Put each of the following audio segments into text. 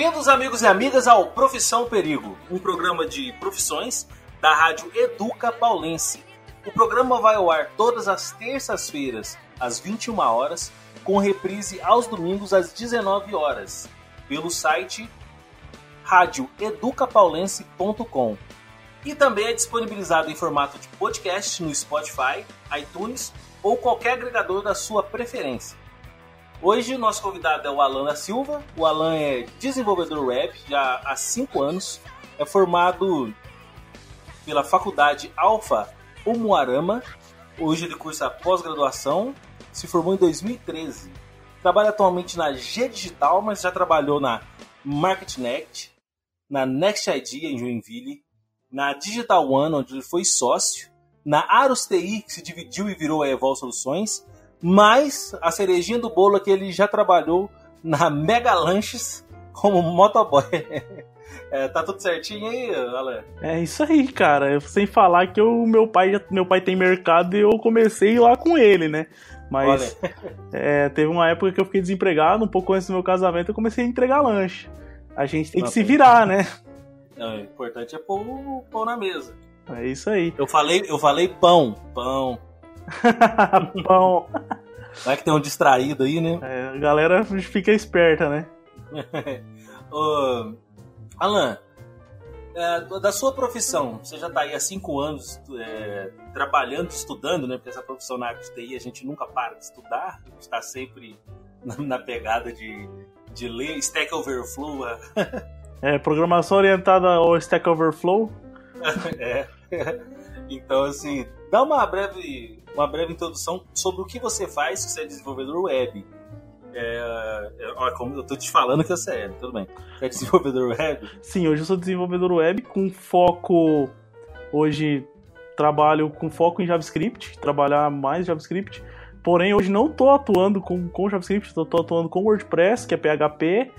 Bem-vindos, amigos e amigas, ao Profissão Perigo, um programa de profissões da rádio Educa Paulense. O programa vai ao ar todas as terças-feiras, às 21 horas, com reprise aos domingos às 19 horas, pelo site radioeducapaulense.com. E também é disponibilizado em formato de podcast no Spotify, iTunes ou qualquer agregador da sua preferência. Hoje o nosso convidado é o Alan da Silva. O Alan é desenvolvedor web já há 5 anos. É formado pela Faculdade Alfa Umuarama. Hoje ele cursa pós-graduação. Se formou em 2013. Trabalha atualmente na G Digital, mas já trabalhou na MarketNet, na Next ID em Joinville, na Digital One, onde ele foi sócio, na Aros TI, que se dividiu e virou a Evol Soluções, mas a cerejinha do bolo é que ele já trabalhou na Mega Lanches como motoboy. É, tá tudo certinho aí, Alan? É isso aí, cara. Sem falar que o meu pai meu pai tem mercado e eu comecei lá com ele, né? Mas é, teve uma época que eu fiquei desempregado, um pouco antes do meu casamento, eu comecei a entregar lanche. A gente tem Não, que se virar, né? Não, o importante é pôr o pão na mesa. É isso aí. Eu falei, eu falei pão, pão. pão. Vai que tem um distraído aí, né? É, a galera fica esperta, né? Ô, Alan, é, da sua profissão, você já está aí há cinco anos é, trabalhando, estudando, né? Porque essa profissão na área de TI a gente nunca para de estudar, está sempre na, pegada de, de ler Stack Overflow. é, programação orientada ao Stack Overflow. é. Então, assim, dá uma breve, uma breve introdução sobre o que você faz se você é desenvolvedor web é, é, olha, como eu tô te falando que você é, tudo bem. Você é desenvolvedor web? Sim, hoje eu sou desenvolvedor web com foco. Hoje trabalho com foco em JavaScript, trabalhar mais JavaScript. Porém, hoje não estou atuando com, com JavaScript, estou atuando com WordPress, que é PHP,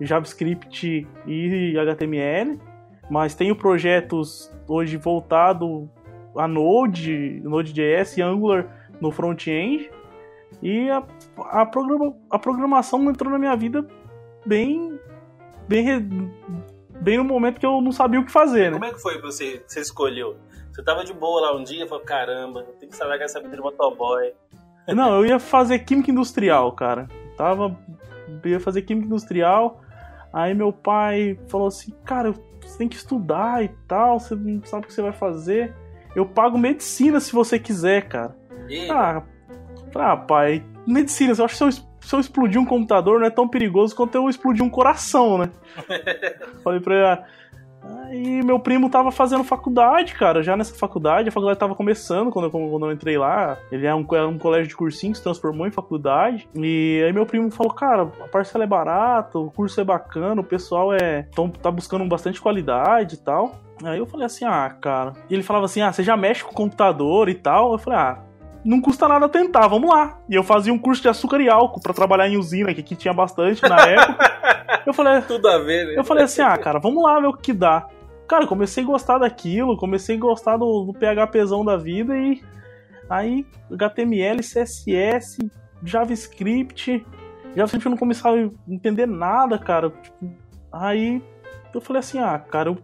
JavaScript e HTML. Mas tenho projetos hoje voltado a Node, Node.js e Angular no front-end e a, a, programa, a programação entrou na minha vida bem, bem, bem no momento que eu não sabia o que fazer, né? Como é que foi que você, você escolheu? Você tava de boa lá um dia e falou, caramba, tem que saber essa vida de motoboy. Não, eu ia fazer química industrial, cara. Tava. Eu ia fazer química industrial. Aí meu pai falou assim, cara, você tem que estudar e tal, você não sabe o que você vai fazer. Eu pago medicina se você quiser, cara. E... Ah, ah, pai, medicina, eu acho que se eu, se eu explodir um computador não é tão perigoso quanto eu explodir um coração, né? Falei pra ele, Aí meu primo tava fazendo faculdade, cara, já nessa faculdade, a faculdade tava começando quando eu, quando eu entrei lá. Ele é um, é um colégio de cursinho que se transformou em faculdade. E aí meu primo falou, cara, a parcela é barata, o curso é bacana, o pessoal é tão, tá buscando bastante qualidade e tal. Aí eu falei assim, ah, cara. E ele falava assim, ah, você já mexe com o computador e tal? Eu falei, ah, não custa nada tentar, vamos lá. E eu fazia um curso de açúcar e álcool para trabalhar em usina, que aqui tinha bastante na época. Eu falei, tudo a ver, né? Eu falei assim: "Ah, cara, vamos lá ver o que dá". Cara, comecei a gostar daquilo, comecei a gostar do, do PHPzão da vida e aí HTML, CSS, JavaScript, JavaScript eu não começava a entender nada, cara. Tipo, aí eu falei assim: "Ah, cara, eu,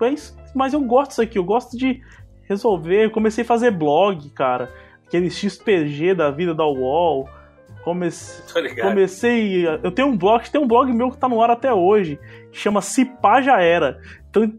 mas eu gosto disso aqui, eu gosto de resolver". Eu comecei a fazer blog, cara aquele XPG da vida da UOL. Comece... Comecei. Eu tenho um blog, tem um blog meu que tá no ar até hoje, que chama Cipá Já Era. Então,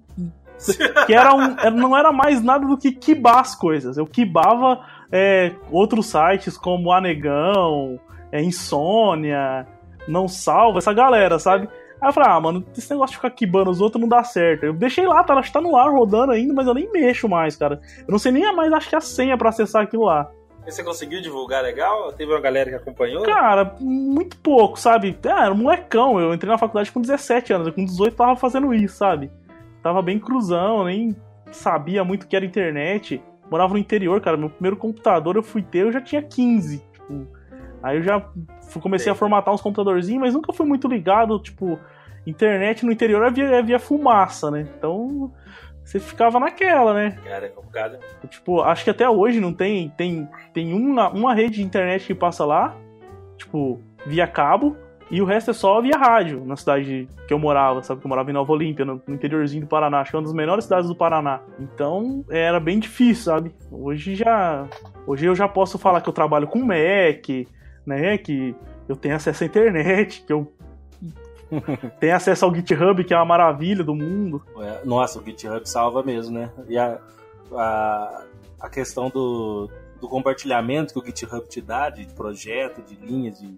que era um, não era mais nada do que quibar as coisas. Eu quibava é, outros sites como Anegão, é, Insônia, Não Salva, essa galera, sabe? Aí eu falei, ah, mano, esse negócio de ficar quibando os outros não dá certo. Eu deixei lá, tá, tá no ar rodando ainda, mas eu nem mexo mais, cara. Eu não sei nem mais, acho que a senha para acessar aquilo lá. E você conseguiu divulgar legal? Teve uma galera que acompanhou? Cara, muito pouco, sabe? Ah, era um molecão. Eu entrei na faculdade com 17 anos. Com 18 tava fazendo isso, sabe? Tava bem cruzão, nem sabia muito o que era internet. Morava no interior, cara. Meu primeiro computador eu fui ter, eu já tinha 15. Tipo, aí eu já comecei a formatar uns computadorzinhos, mas nunca fui muito ligado, tipo, internet no interior é via, é via fumaça, né? Então você ficava naquela, né? Cara, é complicado. Tipo, acho que até hoje não tem. Tem, tem uma, uma rede de internet que passa lá, tipo, via cabo, E o resto é só via rádio, na cidade que eu morava, sabe? Que eu morava em Nova Olímpia, no, interiorzinho do Paraná. Acho que é uma das menores cidades do Paraná. Então, era bem difícil, sabe? Hoje já... Hoje eu já posso falar que eu trabalho com Mac, né? Que eu tenho acesso à internet, que eu tenho acesso ao GitHub, que é uma maravilha do mundo. É, nossa, o GitHub salva mesmo, né? E a, a, a questão do, do compartilhamento que o GitHub te dá, de projeto, de linhas, de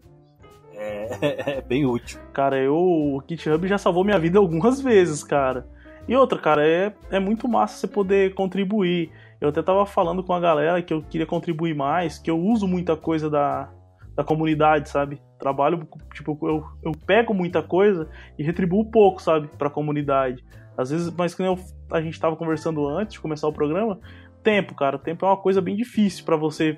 é, é, bem útil. Cara, eu, o GitHub já salvou minha vida algumas vezes, cara. E outra, cara, é, é muito massa você poder contribuir. Eu até tava falando com a galera que eu queria contribuir mais, que eu uso muita coisa da, da comunidade, sabe? Trabalho, tipo, eu, eu pego muita coisa e retribuo pouco, sabe, pra comunidade. Às vezes, mas eu, a gente tava conversando antes de começar o programa, tempo, cara, tempo é uma coisa bem difícil para você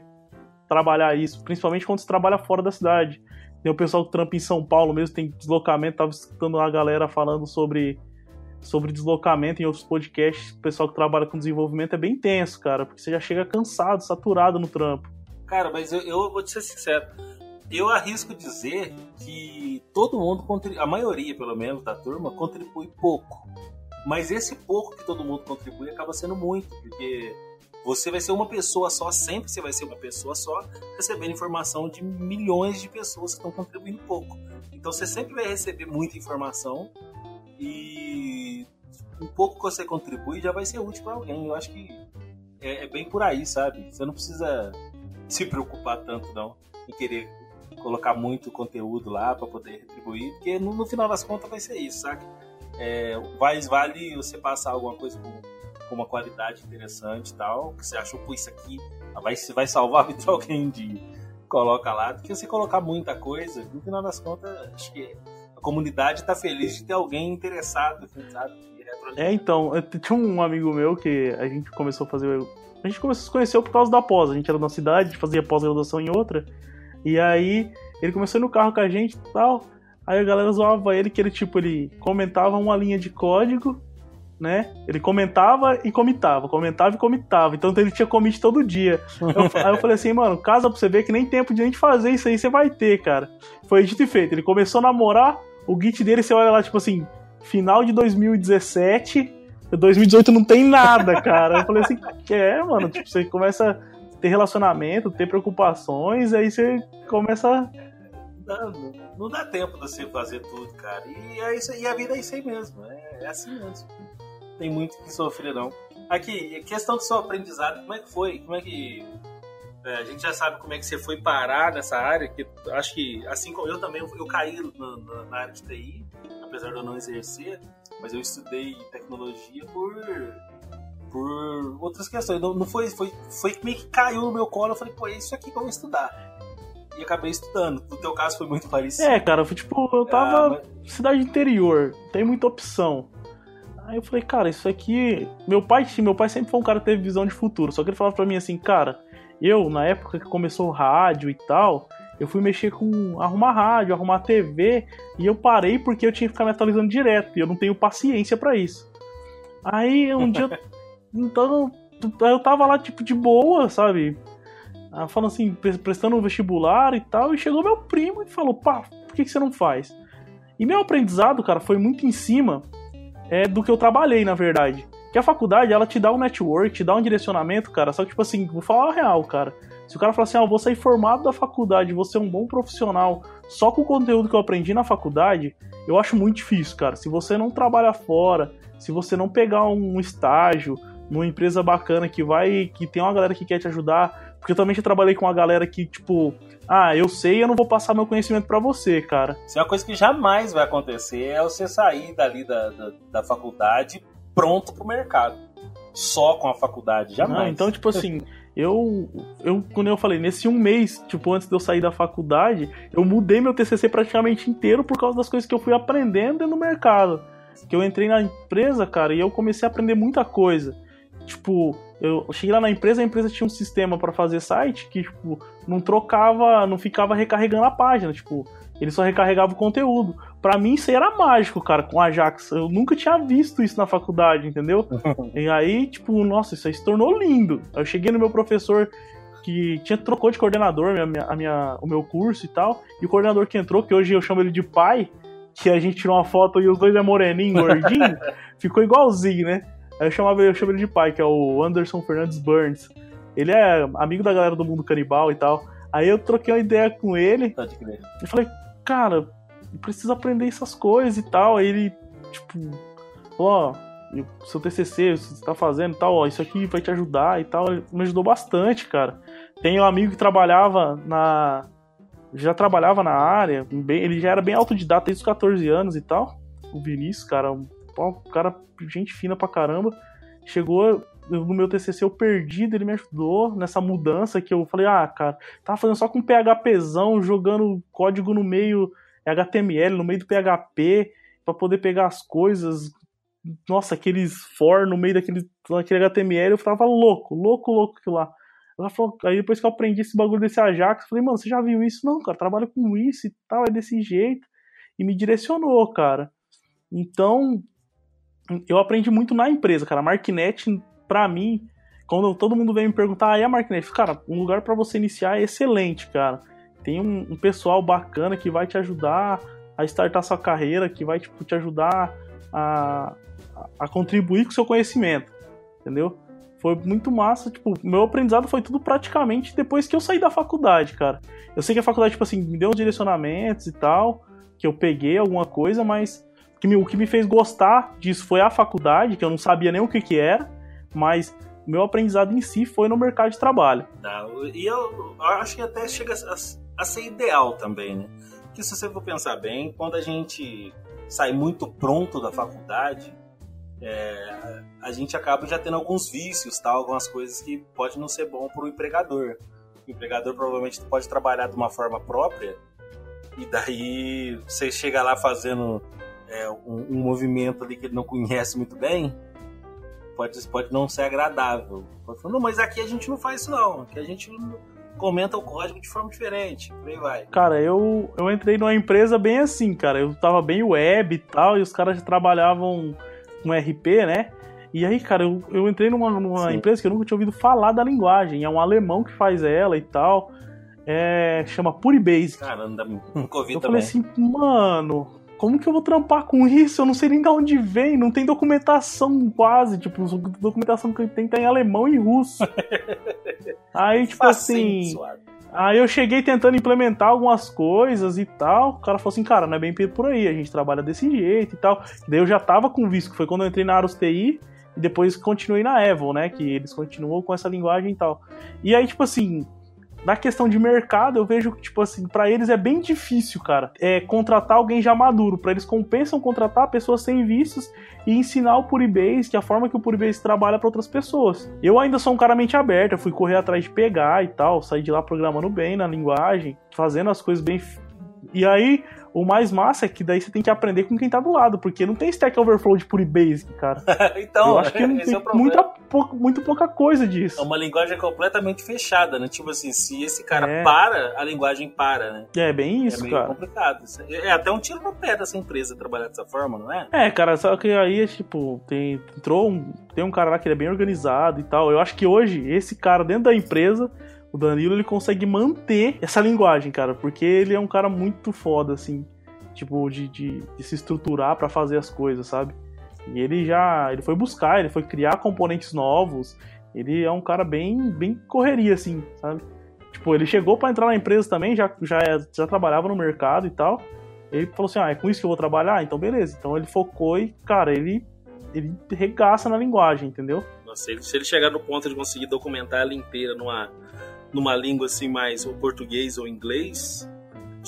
trabalhar isso, principalmente quando você trabalha fora da cidade. Tem o pessoal que trampa em São Paulo mesmo, tem deslocamento, tava escutando a galera falando sobre, sobre deslocamento em outros podcasts. O pessoal que trabalha com desenvolvimento é bem tenso, cara, porque você já chega cansado, saturado no trampo. Cara, mas eu, eu vou te ser sincero. Eu arrisco dizer que todo mundo, a maioria pelo menos da turma, contribui pouco. Mas esse pouco que todo mundo contribui acaba sendo muito, porque você vai ser uma pessoa só, sempre você vai ser uma pessoa só, recebendo informação de milhões de pessoas que estão contribuindo pouco. Então você sempre vai receber muita informação e um pouco que você contribui já vai ser útil para alguém. Eu acho que é, é, bem por aí, sabe? Você não precisa se preocupar tanto não em querer colocar muito conteúdo lá para poder retribuir, porque no, no, final das contas vai ser isso, sabe? É, vai, vale você passar alguma coisa com com uma qualidade interessante e tal, que você achou, pô, isso aqui vai, vai salvar a vida de alguém coloca lá, do que você colocar muita coisa, no final das contas, acho que a comunidade está feliz de ter alguém interessado, assim, sabe? É, então, tinha um amigo meu que a gente começou a fazer. A gente começou a se conhecer por causa da pós. A gente era na cidade, fazia pós-graduação em outra. E aí ele começou no carro com a gente e tal. Aí a galera zoava ele que ele, tipo, ele comentava uma linha de código né? Ele comentava e comitava, comentava e comitava. Então ele tinha commit todo dia. Eu, aí eu falei assim, mano, casa pra você ver que nem tempo de a gente fazer isso aí você vai ter, cara. Foi dito e feito. Ele começou a namorar, o git dele você olha lá, tipo assim, final de 2017, 2018 não tem nada, cara. Eu falei assim, é, mano, tipo, você começa a ter relacionamento, ter preocupações, aí você começa não, não dá tempo de você fazer tudo, cara. E, é isso, e a vida é isso aí mesmo. É, é assim mesmo tem muito que sofrer, não. Aqui, questão do seu aprendizado, como é que foi? Como é que. É, a gente já sabe como é que você foi parar nessa área, que acho que, assim como eu também, eu, caí na, área de TI, apesar de eu não exercer, mas eu estudei tecnologia por, por outras questões. Não, não foi, foi, foi meio que caiu no meu colo, eu falei, pô, é isso aqui que eu vou estudar e acabei estudando. No teu caso foi muito parecido. É, cara, foi tipo, eu tava ah, mas... cidade interior, tem muita opção. Aí eu falei, cara, isso aqui. Meu pai, meu pai sempre foi um cara que teve visão de futuro. Só que ele falava pra mim assim, cara, eu, na época que começou o rádio e tal, eu fui mexer com arrumar rádio, arrumar TV, e eu parei porque eu tinha que ficar me atualizando direto, e eu não tenho paciência para isso. Aí um dia. então, eu tava lá, tipo, de boa, sabe? Falando assim, prestando o vestibular e tal, e chegou meu primo e falou, pá, por que, que você não faz? E meu aprendizado, cara, foi muito em cima é, do que eu trabalhei, na verdade. Que a faculdade, ela te dá um network, te dá um direcionamento, cara. Só que, tipo assim, vou falar a real, cara. Se o cara falar assim, ah, eu vou sair formado da faculdade, vou ser um bom profissional só com o conteúdo que eu aprendi na faculdade, eu acho muito difícil, cara. Se você não trabalhar fora, se você não pegar um estágio numa empresa bacana que vai, que tem uma galera que quer te ajudar, porque eu também já trabalhei com uma galera que, tipo, ah, eu sei, eu não vou passar meu conhecimento para você, cara. Isso é uma coisa que jamais vai acontecer, é você sair dali da, da, da faculdade pronto pro mercado. Só com a faculdade, jamais. Não, então, tipo assim, eu, eu, quando eu falei, nesse um mês, tipo, antes de eu sair da faculdade, eu mudei meu TCC praticamente inteiro por causa das coisas que eu fui aprendendo no mercado. Que eu entrei na empresa, cara, e eu comecei a aprender muita coisa. Tipo, eu cheguei lá na empresa, a empresa tinha um sistema para fazer site que, tipo, não trocava, não ficava recarregando a página, tipo, ele só recarregava o conteúdo. Para mim isso aí era mágico, cara, com Ajax. Eu nunca tinha visto isso na faculdade, entendeu? e aí, tipo, nossa, isso aí se tornou lindo. Eu cheguei no meu professor que tinha trocou de coordenador minha, minha, a minha, o meu curso e tal. E o coordenador que entrou, que hoje eu chamo ele de pai, que a gente tirou uma foto e os dois é moreninho, gordinho, ficou igualzinho, né? Aí eu chamava eu chamo ele de pai, que é o Anderson Fernandes Burns. Ele é amigo da galera do mundo canibal e tal. Aí eu troquei uma ideia com ele. E falei, cara, precisa aprender essas coisas e tal. Aí ele, tipo, ó, seu TCC, você tá fazendo e tal, ó, isso aqui vai te ajudar e tal. Ele me ajudou bastante, cara. Tem um amigo que trabalhava na. Já trabalhava na área, bem, ele já era bem autodidata desde os 14 anos e tal. O Vinícius, cara, um, um cara, gente fina pra caramba. Chegou no meu TCC eu perdido, ele me ajudou nessa mudança que eu falei, ah, cara, tava fazendo só com PHPzão, jogando código no meio HTML, no meio do PHP, para poder pegar as coisas. Nossa, aqueles for no meio daquele, daquele HTML, eu tava louco, louco, louco aquilo lá. Ela falou, aí depois que eu aprendi esse bagulho desse Ajax, eu falei, mano, você já viu isso? Não, cara, trabalho com isso e tal, é desse jeito. E me direcionou, cara. Então, eu aprendi muito na empresa, cara. A Marknet, pra mim, quando todo mundo vem me perguntar, ah, e a Marknet? Cara, um lugar para você iniciar é excelente, cara. Tem um, um, pessoal bacana que vai te ajudar a startar sua carreira, que vai tipo, te ajudar a, a contribuir com o seu conhecimento, entendeu? Foi muito massa, tipo, meu aprendizado foi tudo praticamente depois que eu saí da faculdade, cara. Eu sei que a faculdade, tipo assim, me deu uns direcionamentos e tal, que eu peguei alguma coisa, mas que me, o que me fez gostar disso foi a faculdade, que eu não sabia nem o que que era, mas meu aprendizado em si foi no mercado de trabalho. Tá, e eu, acho que até chega a, a, ser ideal também, né? Porque se você for pensar bem, quando a gente sai muito pronto da faculdade, é, a gente acaba já tendo alguns vícios, tá? algumas coisas que pode não ser bom para o empregador. O empregador provavelmente pode trabalhar de uma forma própria e daí você chega lá fazendo é, um, um, movimento ali que ele não conhece muito bem, pode, pode não ser agradável. Pode falar, não, mas aqui a gente não faz isso não, aqui a gente comenta o código de forma diferente, por aí vai. Cara, eu, eu entrei numa empresa bem assim, cara, eu tava bem web e tal, e os caras trabalhavam com RP, né? E aí, cara, eu, eu entrei numa, numa empresa que eu nunca tinha ouvido falar da linguagem. É um alemão que faz ela e tal. É, chama Puribase. Cara, nunca ouvi eu também. falei assim, mano, como que eu vou trampar com isso? Eu não sei nem de onde vem, não tem documentação quase, tipo, a documentação que tem tá em alemão e russo. aí, tipo assim. Suave. Aí eu cheguei tentando implementar algumas coisas e tal. O cara falou assim, cara, não é bem por aí, a gente trabalha desse jeito e tal. Daí eu já tava com visto, que foi quando eu entrei na Aros TI e depois continuei na Evo, né? Que eles continuam com essa linguagem e tal. E aí, tipo assim, na questão de mercado, eu vejo que, tipo assim, para eles é bem difícil, cara, é contratar alguém já maduro. Para eles compensam contratar pessoas sem vícios e ensinar o Puribase, que é a forma que o Puribase trabalha para outras pessoas. Eu ainda sou um cara mente aberta, fui correr atrás de pegar e tal, sair de lá programando bem na linguagem, fazendo as coisas bem. E aí, o mais massa é que daí você tem que aprender com quem tá do lado, porque não tem Stack Overflow de Pure Basic, cara. então, eu acho que não tem é muita, pouca, muito pouca coisa disso. É uma linguagem completamente fechada, né? Tipo assim, se esse cara é. para, a linguagem para, né? É bem isso, é meio cara. complicado. É até um tiro no pé dessa empresa trabalhar dessa forma, não é? É, cara, só que aí, tipo, tem, entrou um, tem um cara lá que ele é bem organizado e tal. Eu acho que hoje, esse cara dentro da empresa o Danilo ele consegue manter essa linguagem, cara, porque ele é um cara muito foda, assim tipo, de, de, de se estruturar para fazer as coisas, sabe? E ele já, ele foi buscar, ele foi criar componentes novos. Ele é um cara bem, bem correria, assim, sabe? Tipo, ele chegou para entrar na empresa também, já, já, já trabalhava no mercado e tal. Ele falou assim: ah, é com isso que eu vou trabalhar? Então beleza. Então ele focou e, cara, ele, ele regaça na linguagem, entendeu? Nossa, se ele, chegar no ponto de conseguir documentar ela inteira numa, numa língua assim mais ou português ou inglês,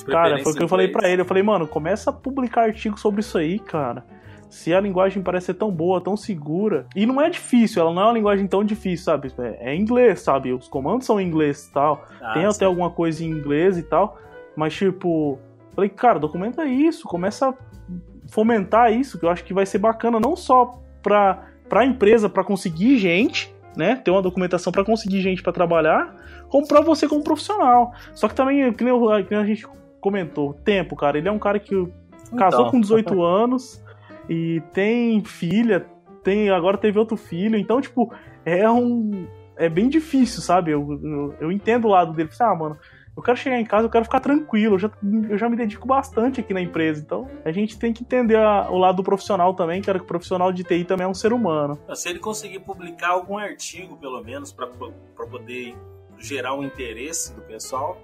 Cara, foi o que eu falei para ele. Eu falei, mano, começa a publicar artigos sobre isso aí, cara. Se a linguagem parece ser tão boa, tão segura. E não é difícil, ela não é uma linguagem tão difícil, sabe? É, inglês, sabe? Os comandos são em inglês e tal. Ah, Tem sim. até alguma coisa em inglês e tal. Mas, tipo, falei, cara, documenta isso, começa a fomentar isso, que eu acho que vai ser bacana não só pra, pra empresa, para conseguir gente, né? Ter uma documentação para conseguir gente para trabalhar, como pra você como profissional. Só que também, que nem, que nem a gente comentou, tempo, cara. Ele é um cara que casou então. com 18 anos e tem filha, tem agora teve outro filho. Então, tipo, é um é bem difícil, sabe? Eu, eu, eu entendo o lado dele. Ah, mano, eu quero chegar em casa, eu quero ficar tranquilo, eu já, eu já me dedico bastante aqui na empresa. Então, a gente tem que entender a, o lado do profissional também, que o profissional de TI também é um ser humano. Se ele conseguir publicar algum artigo, pelo menos, para poder gerar um interesse do pessoal,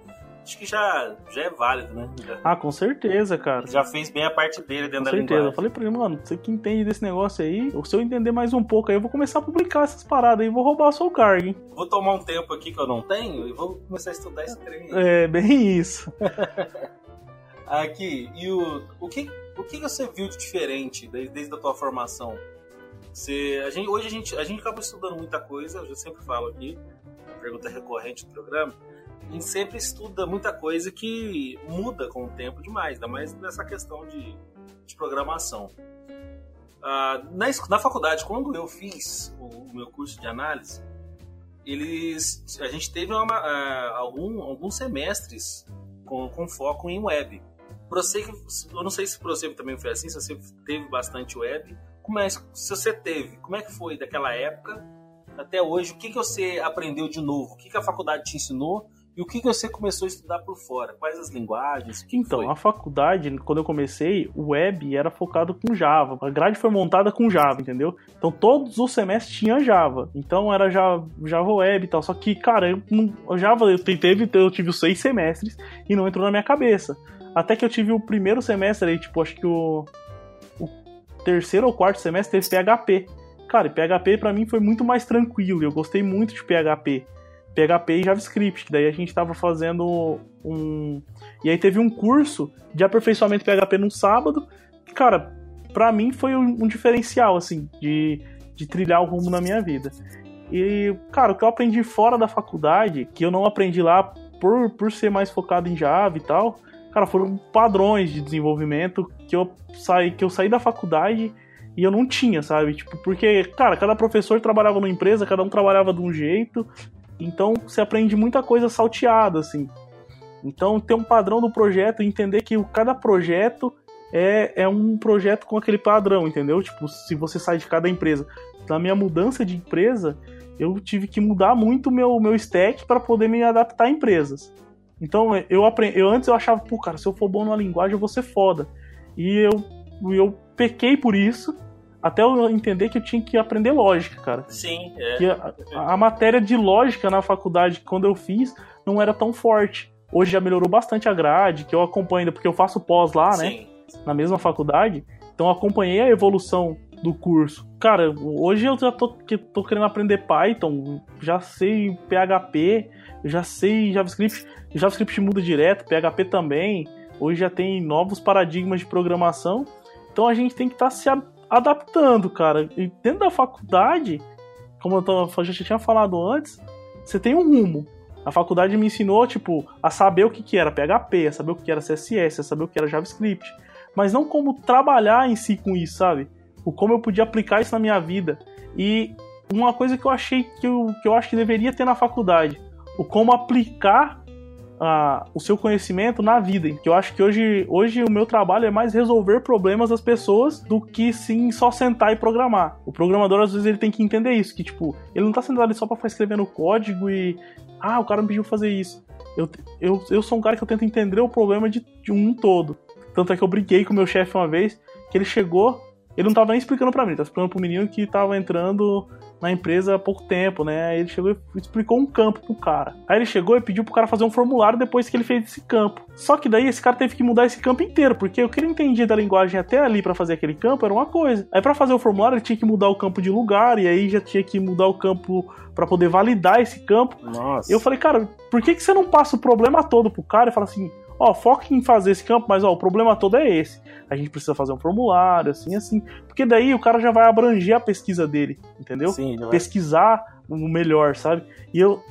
acho que já, já é válido, né? Já, ah, com certeza, cara. Já fez bem a parte dele dentro com da certeza. linguagem. Eu falei pra ele, mano, você que entende desse negócio aí, se eu entender mais um pouco aí, eu vou começar a publicar essas paradas aí, vou roubar o seu cargo, hein? Vou tomar um tempo aqui que eu não tenho e vou começar a estudar esse trem. É, bem isso. aqui, e o, o, que, o que você viu de diferente desde, desde a tua formação? Você, a gente, hoje a gente, a gente acaba estudando muita coisa, eu já sempre falo aqui, a pergunta recorrente do programa, a gente sempre estuda muita coisa que muda com o tempo demais, ainda mais nessa questão de, de programação. Ah, na, na faculdade, quando eu fiz o, o, meu curso de análise, eles, a gente teve uma, uh, algum, alguns semestres com, com, foco em web. Eu não sei se você também foi assim, se você teve bastante web. Como é, se você teve, como é que foi daquela época até hoje? O que, que você aprendeu de novo? O que, que a faculdade te ensinou? E o que, que você começou a estudar por fora? Quais as linguagens? então, foi? a faculdade, quando eu comecei, o web era focado com Java. A grade foi montada com Java, entendeu? Então todos os semestres tinha Java. Então era Java, Java Web e tal. Só que, cara, eu não, Java eu teve, eu tive os seis semestres e não entrou na minha cabeça. Até que eu tive o primeiro semestre aí, tipo, acho que o, o terceiro ou quarto semestre teve PHP. Cara, e PHP para mim foi muito mais tranquilo. Eu gostei muito de PHP. PHP e JavaScript, que daí a gente estava fazendo um. E aí teve um curso de aperfeiçoamento PHP no sábado, que, cara, pra mim foi um, diferencial, assim, de, de trilhar o rumo na minha vida. E, cara, o que eu aprendi fora da faculdade, que eu não aprendi lá por, por ser mais focado em Java e tal, cara, foram padrões de desenvolvimento que eu saí, que eu saí da faculdade e eu não tinha, sabe? Tipo, porque, cara, cada professor trabalhava numa empresa, cada um trabalhava de um jeito, então você aprende muita coisa salteada, assim. Então ter um padrão do projeto entender que cada projeto é, é um projeto com aquele padrão, entendeu? Tipo, se você sai de cada empresa. Na minha mudança de empresa, eu tive que mudar muito meu meu stack para poder me adaptar a empresas. Então eu aprendi, eu antes eu achava, pô, cara, se eu for bom numa linguagem eu vou ser foda. E eu eu pequei por isso até eu entender que eu tinha que aprender lógica, cara. Sim, é. Que a, a, matéria de lógica na faculdade, quando eu fiz, não era tão forte. Hoje já melhorou bastante a grade, que eu acompanho porque eu faço pós lá, né? Sim. né? Na mesma faculdade. Então eu acompanhei a evolução do curso. Cara, hoje eu já tô, tô querendo aprender Python, já sei PHP, já sei JavaScript. JavaScript muda direto, PHP também. Hoje já tem novos paradigmas de programação. Então a gente tem que estar tá se adaptando, cara. E dentro da faculdade, como eu já tinha falado antes, você tem um rumo. A faculdade me ensinou, tipo, a saber o que, que era PHP, a saber o que era CSS, a saber o que era JavaScript. Mas não como trabalhar em si com isso, sabe? O como eu podia aplicar isso na minha vida. E uma coisa que eu achei que eu, que eu acho que deveria ter na faculdade, o como aplicar a, o seu conhecimento na vida. Que eu acho que hoje, hoje o meu trabalho é mais resolver problemas das pessoas do que sim só sentar e programar. O programador às vezes ele tem que entender isso, que tipo, ele não tá sentado ali só para ficar escrevendo código e ah, o cara me pediu fazer isso. Eu, eu, eu sou um cara que eu tento entender o problema de, de um todo. Tanto é que eu briguei com o meu chefe uma vez, que ele chegou, ele não tava nem explicando para mim, ele tava explicando pro menino que tava entrando na empresa há pouco tempo, né? Aí ele chegou e explicou um campo pro cara. Aí ele chegou e pediu pro cara fazer um formulário depois que ele fez esse campo. Só que daí esse cara teve que mudar esse campo inteiro, porque o que ele entendia da linguagem até ali para fazer aquele campo era uma coisa. Aí para fazer o formulário ele tinha que mudar o campo de lugar e aí já tinha que mudar o campo para poder validar esse campo. Nossa. Eu falei, cara, por que, que você não passa o problema todo pro cara e fala assim, ó, foca em fazer esse campo, mas ó, o problema todo é esse. A gente precisa fazer um formulário, assim, assim. Porque daí o cara já vai abranger a pesquisa dele, entendeu? Sim, vai... Pesquisar o melhor, sabe? E eu,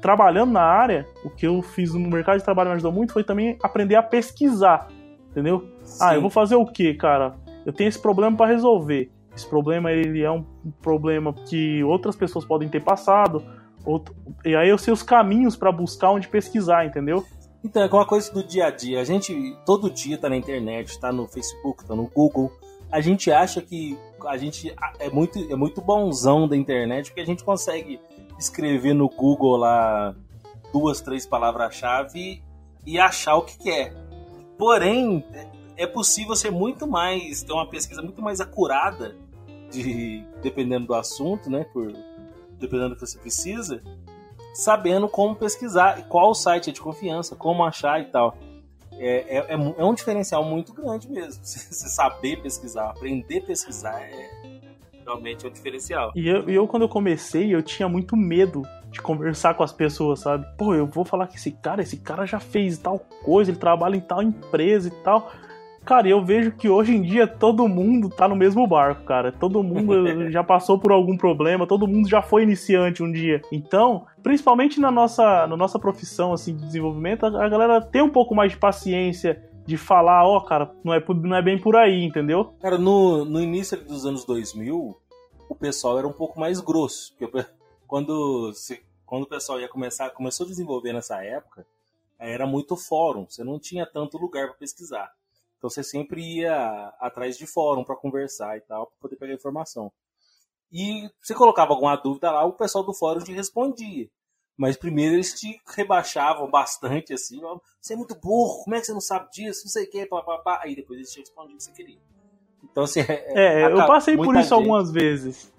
trabalhando na área, o que eu fiz no mercado de trabalho me ajudou muito foi também aprender a pesquisar, entendeu? Sim. Ah, eu vou fazer o que, cara? Eu tenho esse problema para resolver. Esse problema, ele é um problema que outras pessoas podem ter passado, outro... e aí eu sei os caminhos para buscar onde pesquisar, entendeu? Então, é uma coisa do dia a dia. A gente todo dia tá na internet, tá no Facebook, tá no Google. A gente acha que a gente é muito, é muito bonzão da internet porque a gente consegue escrever no Google lá duas, três palavras-chave e achar o que quer. Porém, é possível ser muito mais, ter uma pesquisa muito mais acurada, de, dependendo do assunto, né? Por, dependendo do que você precisa, sabendo como pesquisar, qual site é de confiança, como achar e tal. É, é, é um diferencial muito grande mesmo. Você saber pesquisar, aprender a pesquisar é realmente é um diferencial. E eu, eu, quando eu comecei, eu tinha muito medo de conversar com as pessoas, sabe? Pô, eu vou falar que esse cara, esse cara já fez tal coisa, ele trabalha em tal empresa e tal. Cara, eu vejo que hoje em dia todo mundo tá no mesmo barco, cara. Todo mundo já passou por algum problema, todo mundo já foi iniciante um dia. Então, principalmente na nossa, na nossa profissão assim, de desenvolvimento, a galera tem um pouco mais de paciência de falar, ó, oh, cara, não é, não é bem por aí, entendeu? Cara, no, no início dos anos 2000, o pessoal era um pouco mais grosso. Porque quando, se, quando o pessoal ia começar, começou a desenvolver nessa época, era muito fórum, você não tinha tanto lugar para pesquisar. Então você sempre ia atrás de fórum para conversar e tal, para poder pegar informação. E você colocava alguma dúvida lá, o pessoal do fórum te respondia. Mas primeiro eles te rebaixavam bastante, assim, você é muito burro, como é que você não sabe disso? Não sei o que, papapá. Aí depois eles te respondiam o que você queria. Então, assim. É, é eu passei por isso gente... algumas vezes.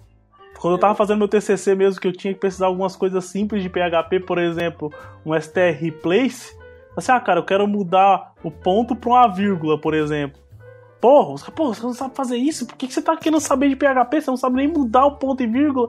Quando eu tava fazendo meu TCC mesmo, que eu tinha que precisar de algumas coisas simples de PHP, por exemplo, um str replace, Assim, ah, cara, eu quero mudar o ponto pra uma vírgula, por exemplo. Porra, você não sabe fazer isso? Por que, você tá querendo saber de PHP? Você não sabe nem mudar o ponto e vírgula.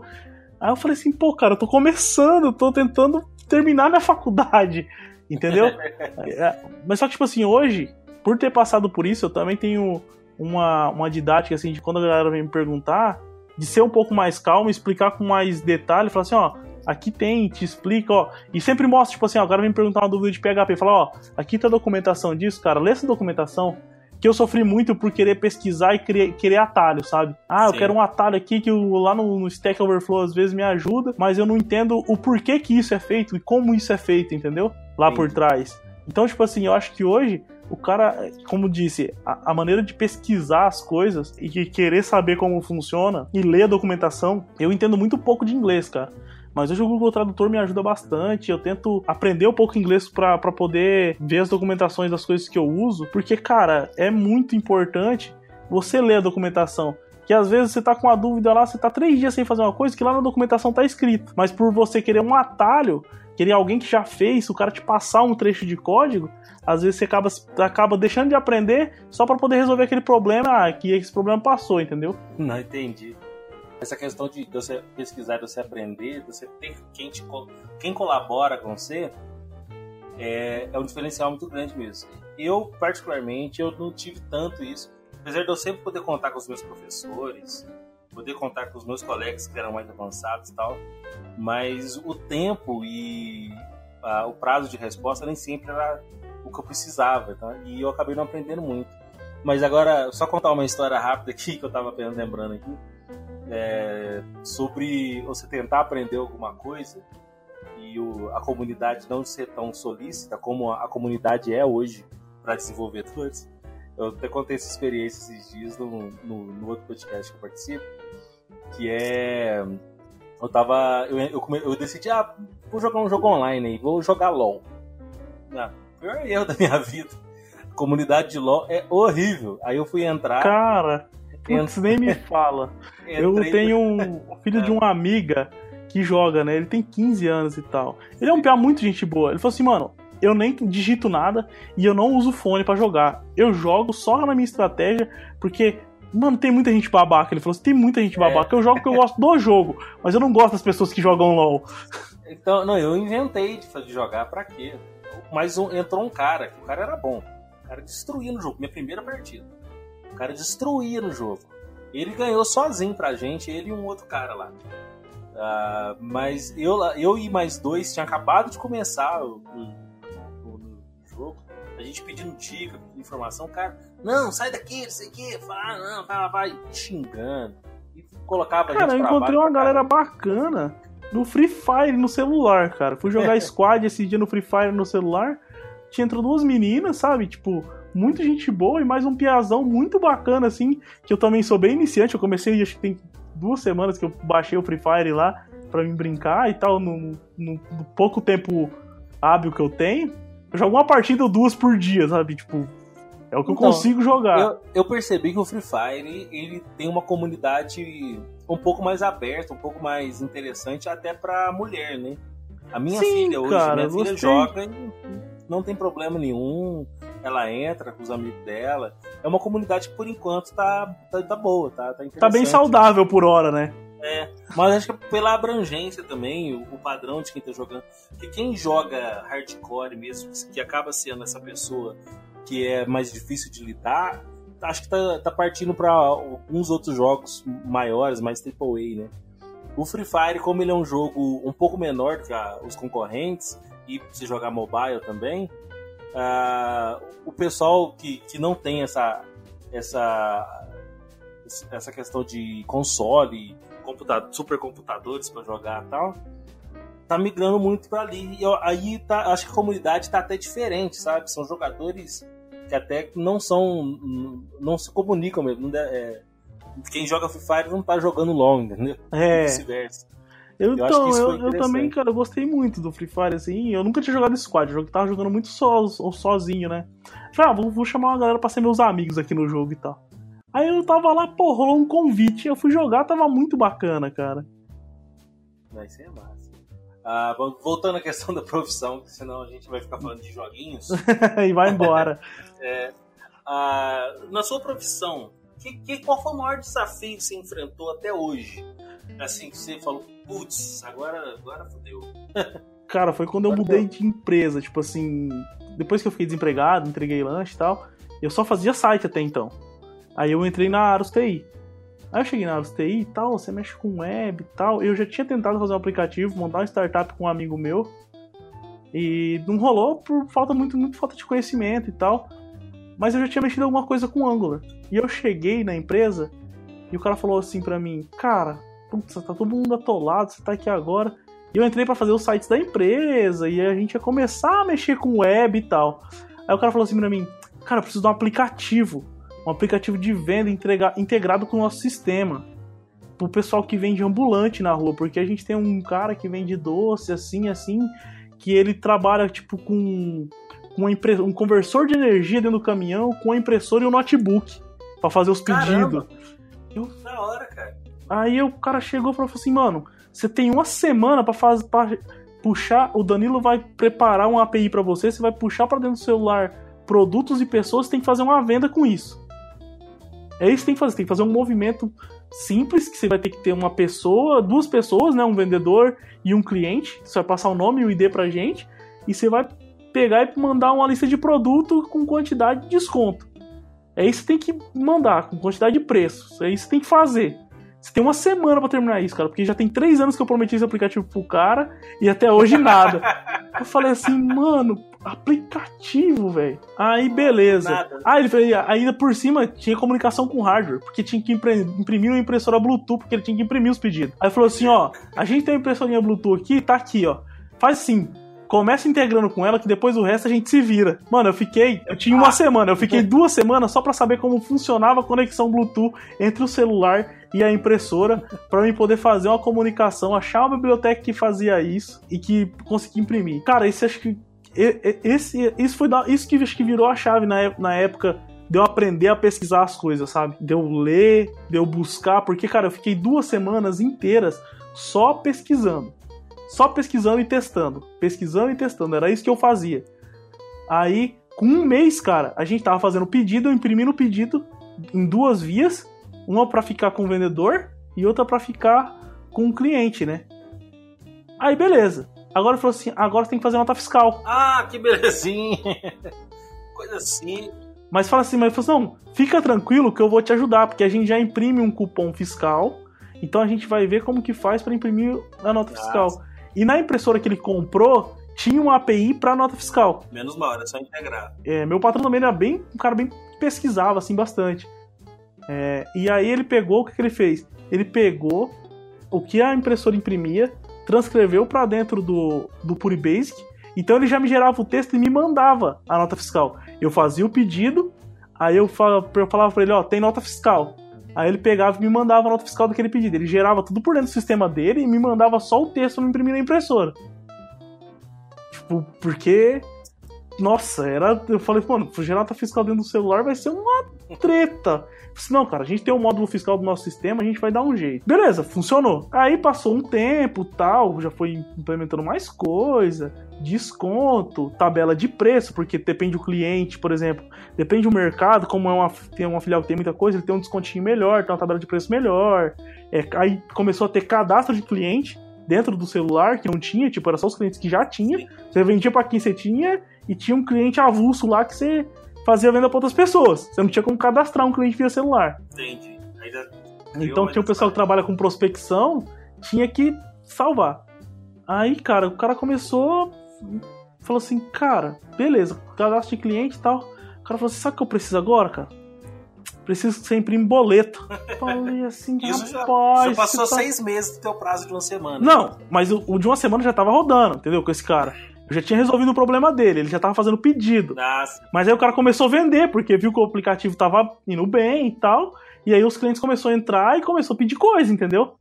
Aí eu falei assim, pô, cara, eu tô começando, eu tô tentando terminar minha faculdade, entendeu? é, mas só que, tipo assim, hoje, por ter passado por isso, eu também tenho uma, uma didática, assim, de quando a galera vem me perguntar, de ser um pouco mais calmo, explicar com mais detalhe, falar assim, ó, aqui tem, te explica, ó. E sempre mostra, tipo assim, ó, agora vem perguntar uma dúvida de PHP. Fala, ó, aqui tá a documentação disso, cara, lê essa documentação. Que eu sofri muito por querer pesquisar e querer, querer atalho, sabe? Ah, Sim. eu quero um atalho aqui que eu, lá no, no Stack Overflow às vezes me ajuda, mas eu não entendo o porquê que isso é feito e como isso é feito, entendeu? Lá Sim. por trás. Então, tipo assim, eu acho que hoje o cara, como disse, a, a, maneira de pesquisar as coisas e de querer saber como funciona e ler a documentação, eu entendo muito pouco de inglês, cara. Mas hoje o Google Tradutor me ajuda bastante. Eu tento aprender um pouco inglês para poder ver as documentações das coisas que eu uso, porque, cara, é muito importante você ler a documentação. Que às vezes você tá com uma dúvida lá, você tá três dias sem fazer uma coisa que lá na documentação tá escrito. Mas por você querer um atalho, querer alguém que já fez, o cara te passar um trecho de código, às vezes você acaba, acaba deixando de aprender só para poder resolver aquele problema ah, que esse problema passou, entendeu? Não entendi essa questão de você pesquisar, de você aprender, de você ter quem, te, quem colabora com você, é, é um diferencial muito grande mesmo. Eu, particularmente, eu não tive tanto isso. Apesar de eu sempre poder contar com os meus professores, poder contar com os meus colegas que eram mais avançados e tal, mas o tempo e a, o prazo de resposta nem sempre era o que eu precisava, tá? e eu acabei não aprendendo muito. Mas agora, só contar uma história rápida aqui que eu estava lembrando aqui é, sobre você tentar aprender alguma coisa e o, a comunidade não ser tão solícita como a, a comunidade é hoje para desenvolvedores. Eu até contei essa experiência esses dias no, no, no, outro podcast que eu participo, que é. Eu tava. Eu, eu, eu decidi, ah, vou jogar um jogo online aí, vou jogar LOL. Ah, pior erro da minha vida. A comunidade de LOL é horrível. Aí eu fui entrar. Cara! Putz, nem me fala. eu tenho um filho de uma amiga que joga, né? Ele tem 15 anos e tal. Ele é um piá muito gente boa. Ele falou assim, mano, eu nem digito nada e eu não uso fone para jogar. Eu jogo só na minha estratégia, porque, mano, tem muita gente babaca. Ele falou assim, tem muita gente babaca. É. Eu jogo porque eu gosto do jogo, mas eu não gosto das pessoas que jogam LOL. Então, não, eu inventei de jogar para quê? Mas um, entrou um cara, que o cara era bom. O cara destruiu no jogo, minha primeira partida. O cara destruía no jogo. Ele ganhou sozinho pra gente, ele e um outro cara lá. Uh, mas eu, eu e mais dois tinha acabado de começar o, o, o, jogo. A gente pedindo dica, informação. O cara, não, sai daqui, não sei o que. Fala, não, vai, vai, xingando. E colocava cara, a gente eu encontrei uma galera bacana no Free Fire no celular, cara. Fui jogar Squad esse dia no Free Fire no celular. Tinha entrado duas meninas, sabe? Tipo, muita gente boa e mais um piazão muito bacana, assim, que eu também sou bem iniciante. Eu comecei, acho que tem duas semanas que eu baixei o Free Fire lá. pra mim brincar e tal, no, no, no pouco tempo hábil que eu tenho, eu jogo uma partida ou duas por dia, sabe? Tipo, é o que então, eu consigo jogar. Eu, eu, percebi que o Free Fire ele tem uma comunidade um pouco mais aberta, um pouco mais interessante até pra mulher, né? A minha Sim, filha hoje, cara, minha filha gostei. joga e não tem problema nenhum. Ela entra com os amigos dela. É uma comunidade que por enquanto tá, tá, tá boa, tá, tá Tá bem saudável por hora, né? É, mas acho que pela abrangência também, o, o, padrão de quem tá jogando. Porque quem joga hardcore mesmo, que acaba sendo essa pessoa que é mais difícil de lidar, acho que tá, tá partindo para alguns outros jogos maiores, mais AAA, né? O Free Fire, como ele é um jogo um pouco menor que a, os concorrentes, e se jogar mobile também, uh, o pessoal que, que não tem essa, essa, essa questão de console, computador, supercomputadores para jogar e tal, tá migrando muito para ali. E aí tá, acho que a comunidade tá até diferente, sabe? São jogadores que até não são. não se comunicam mesmo. Não é, quem joga Free Fire não tá jogando long, entendeu? É. Vice-versa. Eu, eu, então, eu, eu, também, cara, eu gostei muito do Free Fire, assim. Eu nunca tinha jogado squad, eu tava jogando muito só, ou sozinho, né? Falei, ah, vou, vou, chamar uma galera pra ser meus amigos aqui no jogo e tal. Aí eu tava lá, pô, rolou um convite, eu fui jogar, tava muito bacana, cara. Vai ser massa. Ah, voltando à questão da profissão, senão a gente vai ficar falando de joguinhos. e vai embora. é, ah, na sua profissão, que, que, qual foi o maior desafio que você enfrentou até hoje? Assim, que você falou, putz, agora, agora fodeu. Cara, foi quando eu mudei de empresa. Tipo assim, depois que eu fiquei desempregado, entreguei lanche e tal, eu só fazia site até então. Aí eu entrei na Aros TI. Aí eu cheguei na Aros TI e tal, você mexe com web e tal. Eu já tinha tentado fazer um aplicativo, montar uma startup com um amigo meu. E não rolou por falta muito, muito falta de conhecimento e tal. Mas eu já tinha mexido alguma coisa com Angular. E eu cheguei na empresa e o cara falou assim pra mim: Cara, putz, tá todo mundo atolado, você tá aqui agora. E eu entrei para fazer os sites da empresa e a gente ia começar a mexer com web e tal. Aí o cara falou assim pra mim: Cara, eu preciso de um aplicativo. Um aplicativo de venda entrega, integrado com o nosso sistema. Pro pessoal que vende ambulante na rua. Porque a gente tem um cara que vende doce, assim, assim. Que ele trabalha, tipo, com uma um conversor de energia dentro do caminhão, com a impressora e o notebook para fazer os pedidos. Eu... Da hora, cara. Aí o cara chegou e falou assim, mano, você tem uma semana para fazer pra puxar, o Danilo vai preparar um API para você, você vai puxar para dentro do celular produtos e pessoas, você tem que fazer uma venda com isso. É isso que tem que fazer, tem que fazer um movimento simples, que você vai ter que ter uma pessoa, duas pessoas, né, um vendedor e um cliente, você vai passar o nome e o ID pra gente, e você vai pegar e mandar uma lista de produto com quantidade de desconto. É isso que tem que mandar, com quantidade de preços. É isso que tem que fazer. Você tem uma semana para terminar isso, cara, porque já tem três anos que eu prometi esse aplicativo pro cara e até hoje nada. eu falei assim, mano, aplicativo, velho. Aí beleza. Nada. Aí ele falou, ainda por cima tinha comunicação com hardware, porque tinha que imprimir uma impressora Bluetooth, porque ele tinha que imprimir os pedidos. Aí falou assim, ó, a gente tem uma impressorinha Bluetooth aqui, tá aqui, ó. Faz assim, começa integrando com ela, que depois o resto a gente se vira. Mano, eu fiquei. Eu tinha uma ah. semana, eu fiquei duas semanas só para saber como funcionava a conexão Bluetooth entre o celular e a impressora, para mim poder fazer uma comunicação, achar uma biblioteca que fazia isso e que conseguia imprimir. Cara, esse acho que. Esse, isso foi isso que acho que virou a chave na, na época de eu aprender a pesquisar as coisas, sabe? De eu ler, de eu buscar, porque, cara, eu fiquei duas semanas inteiras só pesquisando só pesquisando e testando. Pesquisando e testando. Era isso que eu fazia. Aí, com um mês, cara, a gente tava fazendo pedido, eu imprimindo o pedido em duas vias. Uma para ficar com o vendedor e outra para ficar com o cliente, né? Aí, beleza. Agora falou assim: agora você tem que fazer nota fiscal. Ah, que belezinha! Coisa assim. Mas fala assim, mas falou assim, não, fica tranquilo que eu vou te ajudar, porque a gente já imprime um cupom fiscal, então a gente vai ver como que faz para imprimir a nota Nossa. fiscal. E na impressora que ele comprou, tinha uma API para nota fiscal. Menos mal, era só integrar. É, meu patrão também era bem um cara bem pesquisava assim bastante. É, e aí ele pegou o que, que ele fez? Ele pegou o que a impressora imprimia, transcreveu para dentro do, do Puri Basic. Então ele já me gerava o texto e me mandava a nota fiscal. Eu fazia o pedido, aí eu falava, para ele, ó, tem nota fiscal. Aí ele pegava e me mandava a nota fiscal daquele pedido. Ele gerava tudo por dentro do sistema dele e me mandava só o texto me imprimir na impressora. Tipo, porque. Nossa, era. Eu falei, mano, gerar nota fiscal dentro do celular vai ser uma treta. Disse, não, cara, a gente tem o um módulo fiscal do nosso sistema, a gente vai dar um jeito. Beleza, funcionou. Aí passou um tempo, tal, já foi implementando mais coisa, desconto, tabela de preço, porque depende do cliente, por exemplo, depende do mercado, como é uma, tem uma filial que tem muita coisa, ele tem um descontinho melhor, tem uma tabela de preço melhor. É, aí começou a ter cadastro de cliente dentro do celular que não tinha, tipo, era só os clientes que já tinha. Você vendia para quem você tinha e tinha um cliente avulso lá que você fazia venda para outras pessoas. Você não tinha como cadastrar um cliente via celular. Entendi. Ainda então tinha o pessoal que trabalha com prospecção, tinha que salvar. Aí, cara, o cara começou. Falou assim, cara, beleza, cadastro de cliente e tal. O cara falou assim, sabe o que eu preciso agora, cara? Preciso que você imprime boleto. Falei assim, Isso rapaz. já, já passou tá- seis meses do teu prazo de uma semana. Não, mas o, o de uma semana já tava rodando, entendeu? Com esse cara. Eu já tinha resolvido o problema dele, ele já tava fazendo pedido. Nossa, Mas aí o cara começou a vender, porque viu que o aplicativo tava indo bem e tal. E aí os clientes começaram a entrar e começou a pedir coisa, entendeu?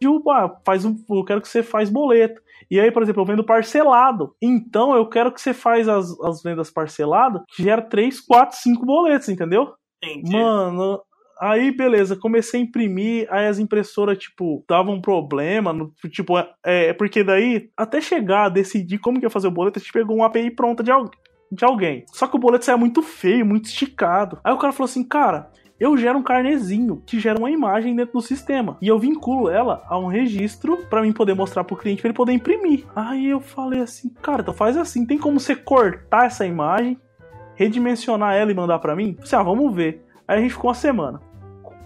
Pediu, ah, faz um, eu quero que você faz boleto. E aí, por exemplo, eu vendo parcelado. Então eu quero que você faz as, as vendas parcelado, que gera 3, 4, 5 boletos, entendeu? entendi. Mano, aí beleza, comecei a imprimir, aí as impressoras, tipo, davam um problema, no- tipo, é, é porque daí, até chegar a decidir como que ia fazer o boleto, a gente pegou uma API pronta de, al- de alguém. Só que o boleto saia muito feio, muito esticado. Aí o cara falou assim, cara, eu gero um carnezinho que gera uma imagem dentro do sistema. E eu vinculo ela a um registro pra mim poder mostrar pro cliente pra ele poder imprimir. Aí eu falei assim, cara, então faz assim, tem como você cortar essa imagem, redimensionar ela e mandar pra mim? Falei, ah, vamos ver. Aí a gente ficou uma semana.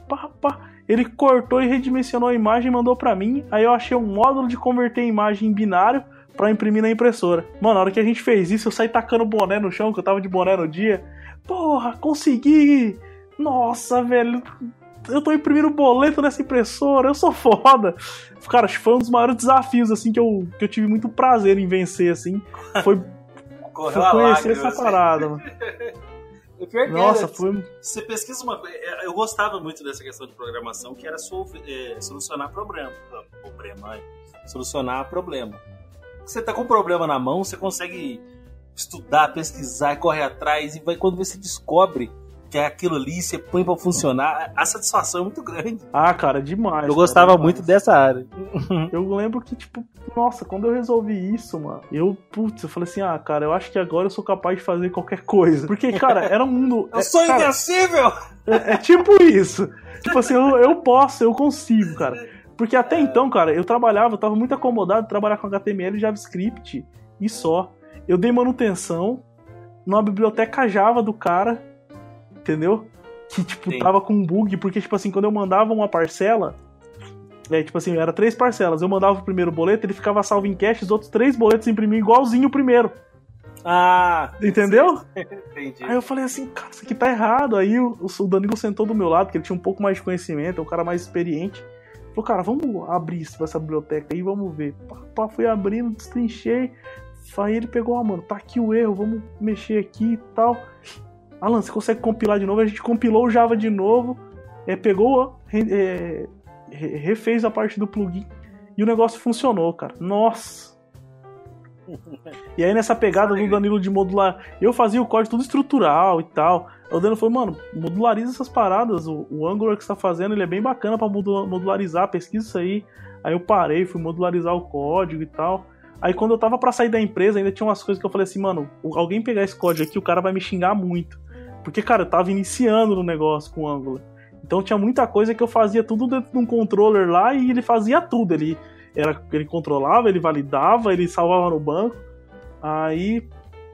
Pá, pá. Ele cortou e redimensionou a imagem e mandou pra mim. Aí eu achei um módulo de converter a imagem em binário pra imprimir na impressora. Mano, na hora que a gente fez isso, eu saí tacando boné no chão, que eu tava de boné no dia. Porra, consegui! Nossa, velho. Eu tô imprimindo boleto nessa impressora, eu sou foda. Cara, acho que foi um dos maiores desafios, assim, que eu, que eu tive muito prazer em vencer, assim. Foi, foi conhecer lágrima, essa assim. parada, mano. O pior que Nossa, é, foi. Você pesquisa uma coisa. Eu gostava muito dessa questão de programação, que era é, solucionar problema. Problema, ai. Solucionar problema. Você tá com um problema na mão, você consegue estudar, pesquisar, correr atrás, e vai quando você descobre que é aquilo ali, você põe pra funcionar, a satisfação é muito grande. Ah, cara, demais. Eu cara, gostava demais. muito dessa área. Eu lembro que, tipo, nossa, quando eu resolvi isso, mano, eu, putz, eu falei assim, ah, cara, eu acho que agora eu sou capaz de fazer qualquer coisa. Porque, cara, era um mundo. Eu sou cara, invencível! é, é tipo isso. Tipo assim, eu, eu posso, eu consigo, cara. Porque até então, cara, eu trabalhava, eu tava muito acomodado de trabalhar com HTML e JavaScript e só. Eu dei manutenção numa biblioteca Java do cara, entendeu? Que, tipo, Sim. tava com um bug, porque, tipo assim, quando eu mandava uma parcela, é, tipo assim, era três parcelas. Eu mandava o primeiro boleto, ele ficava salvo em cache, os outros três boletos imprimiam igualzinho o primeiro. Ah, Entendeu? entendi. Aí eu falei assim, cara, isso aqui tá errado. Aí o, o Danilo sentou do meu lado, que ele tinha um pouco mais de conhecimento, é um cara mais experiente. Falou, cara, vamos abrir isso, essa biblioteca aí, vamos ver. Pá, pá, fui abrindo, destrinchei. Aí ele pegou, ah, mano, tá aqui o erro, vamos mexer aqui e tal. Alan, você consegue compilar de novo? A gente compilou o Java de novo, é, pegou, é, re- refez a parte do plugin e o negócio funcionou, cara. Nossa! E aí nessa pegada do Danilo de modular, eu fazia o código tudo estrutural e tal. O Danilo falou, mano, modulariza essas paradas. O, o Angular que você tá fazendo, ele é bem bacana pra modu- modularizar, pesquisa isso aí. Aí eu parei, fui modularizar o código e tal. Aí quando eu tava pra sair da empresa, ainda tinha umas coisas que eu falei assim, mano, alguém pegar esse código aqui, o cara vai me xingar muito. Porque, cara, eu tava iniciando no negócio com o Angular. Então tinha muita coisa que eu fazia tudo dentro de um controller lá e ele fazia tudo. Ele, era, ele controlava, ele validava, ele salvava no banco. Aí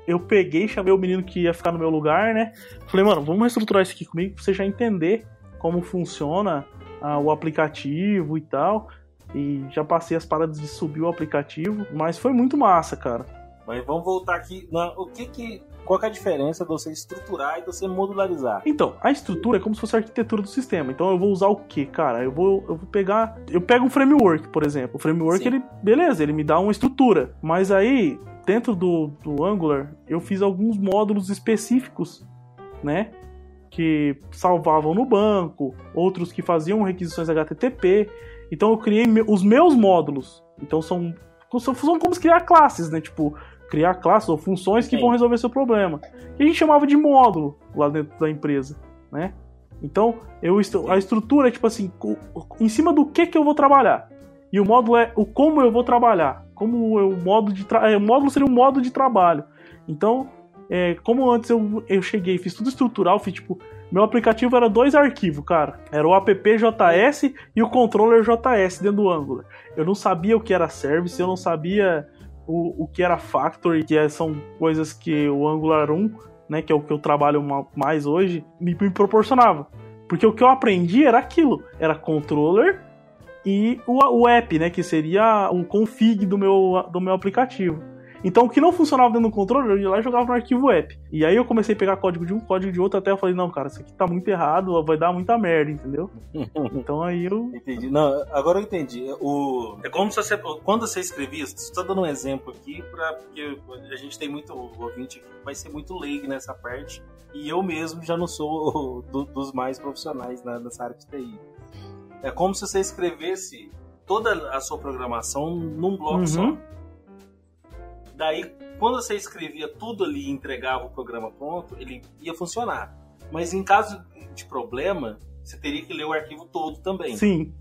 eu peguei, chamei o menino que ia ficar no meu lugar, né? Falei, mano, vamos reestruturar isso aqui comigo pra você já entender como funciona ah, o aplicativo e tal. E já passei as paradas de subir o aplicativo, mas foi muito massa, cara. Mas vamos voltar aqui. na- o que que. Qual é a diferença de você estruturar e de você modularizar? Então, a estrutura é como se fosse a arquitetura do sistema. Então eu vou usar o que, cara? Eu vou, eu vou pegar. Eu pego um framework, por exemplo. O framework, Sim. ele. Beleza, ele me dá uma estrutura. Mas aí, dentro do, do Angular, eu fiz alguns módulos específicos, né? que salvavam no banco, outros que faziam requisições HTTP. Então eu criei os meus módulos. Então são, são como criar classes, né? Tipo, criar classes ou funções que Sim. vão resolver seu problema. Que a gente chamava de módulo lá dentro da empresa, né? Então, eu, a estrutura é tipo assim, em cima do que que eu vou trabalhar. E o módulo é o como eu vou trabalhar. Como o modo de tra... É, o módulo seria um modo de trabalho. Então, é, como antes eu, eu cheguei, fiz tudo estrutural, fiz tipo, meu aplicativo era dois arquivos, cara. Era o appjs e o controller JS dentro do Angular. Eu não sabia o que era service, eu não sabia o, o que era factory, que é, são coisas que o Angular 1, né, que é o que eu trabalho mais hoje, me, me proporcionava. Porque o que eu aprendi era aquilo, era controller e o, o app, né, que seria o config do meu, do meu aplicativo. Então, o que não funcionava dentro do controle, eu ia lá e jogava no arquivo app. E aí eu comecei a pegar código de um, código de outro, até eu falei, não, cara, isso aqui tá muito errado, vai dar muita merda, entendeu? então aí eu. Entendi. Não, agora eu entendi. O... É como se você. Quando você escrevia, estou dando um exemplo aqui, pra, porque a gente tem muito ouvinte aqui que vai ser muito leigo nessa parte. E eu mesmo já não sou do, dos mais profissionais né, nessa área de TI. É como se você escrevesse toda a sua programação num bloco uhum. só. Daí, quando você escrevia tudo ali e entregava o programa pronto, ele ia funcionar. Mas em caso de problema, você teria que ler o arquivo todo também. Sim.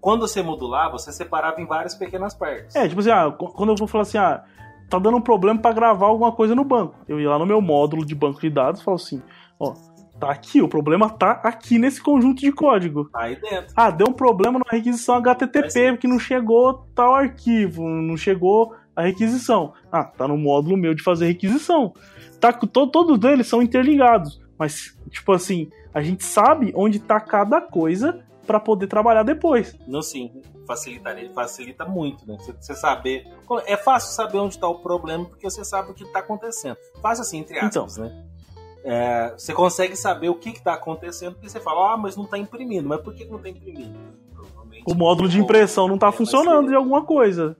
Quando você modulava, você separava em várias pequenas partes. É, tipo assim, ah, quando eu vou falar assim, ah, tá dando um problema para gravar alguma coisa no banco. Eu ia lá no meu módulo de banco de dados e falo assim, ó, tá aqui, o problema tá aqui nesse conjunto de código. Tá aí dentro. Ah, deu um problema na requisição HTTP, que não chegou tal arquivo, não chegou a requisição. Ah, tá no módulo meu de fazer requisição. Tá, to, todos eles são interligados, mas, tipo assim, a gente sabe onde tá cada coisa para poder trabalhar depois. Não, sim, facilitaria, facilita muito, né? Você saber. É fácil saber onde está o problema porque você sabe o que está acontecendo. Fácil assim, entre aspas, então, né? É, você consegue saber o que está acontecendo porque você fala, ah, mas não está imprimindo. Mas por que não está imprimindo? o módulo de impressão não está funcionando de alguma coisa.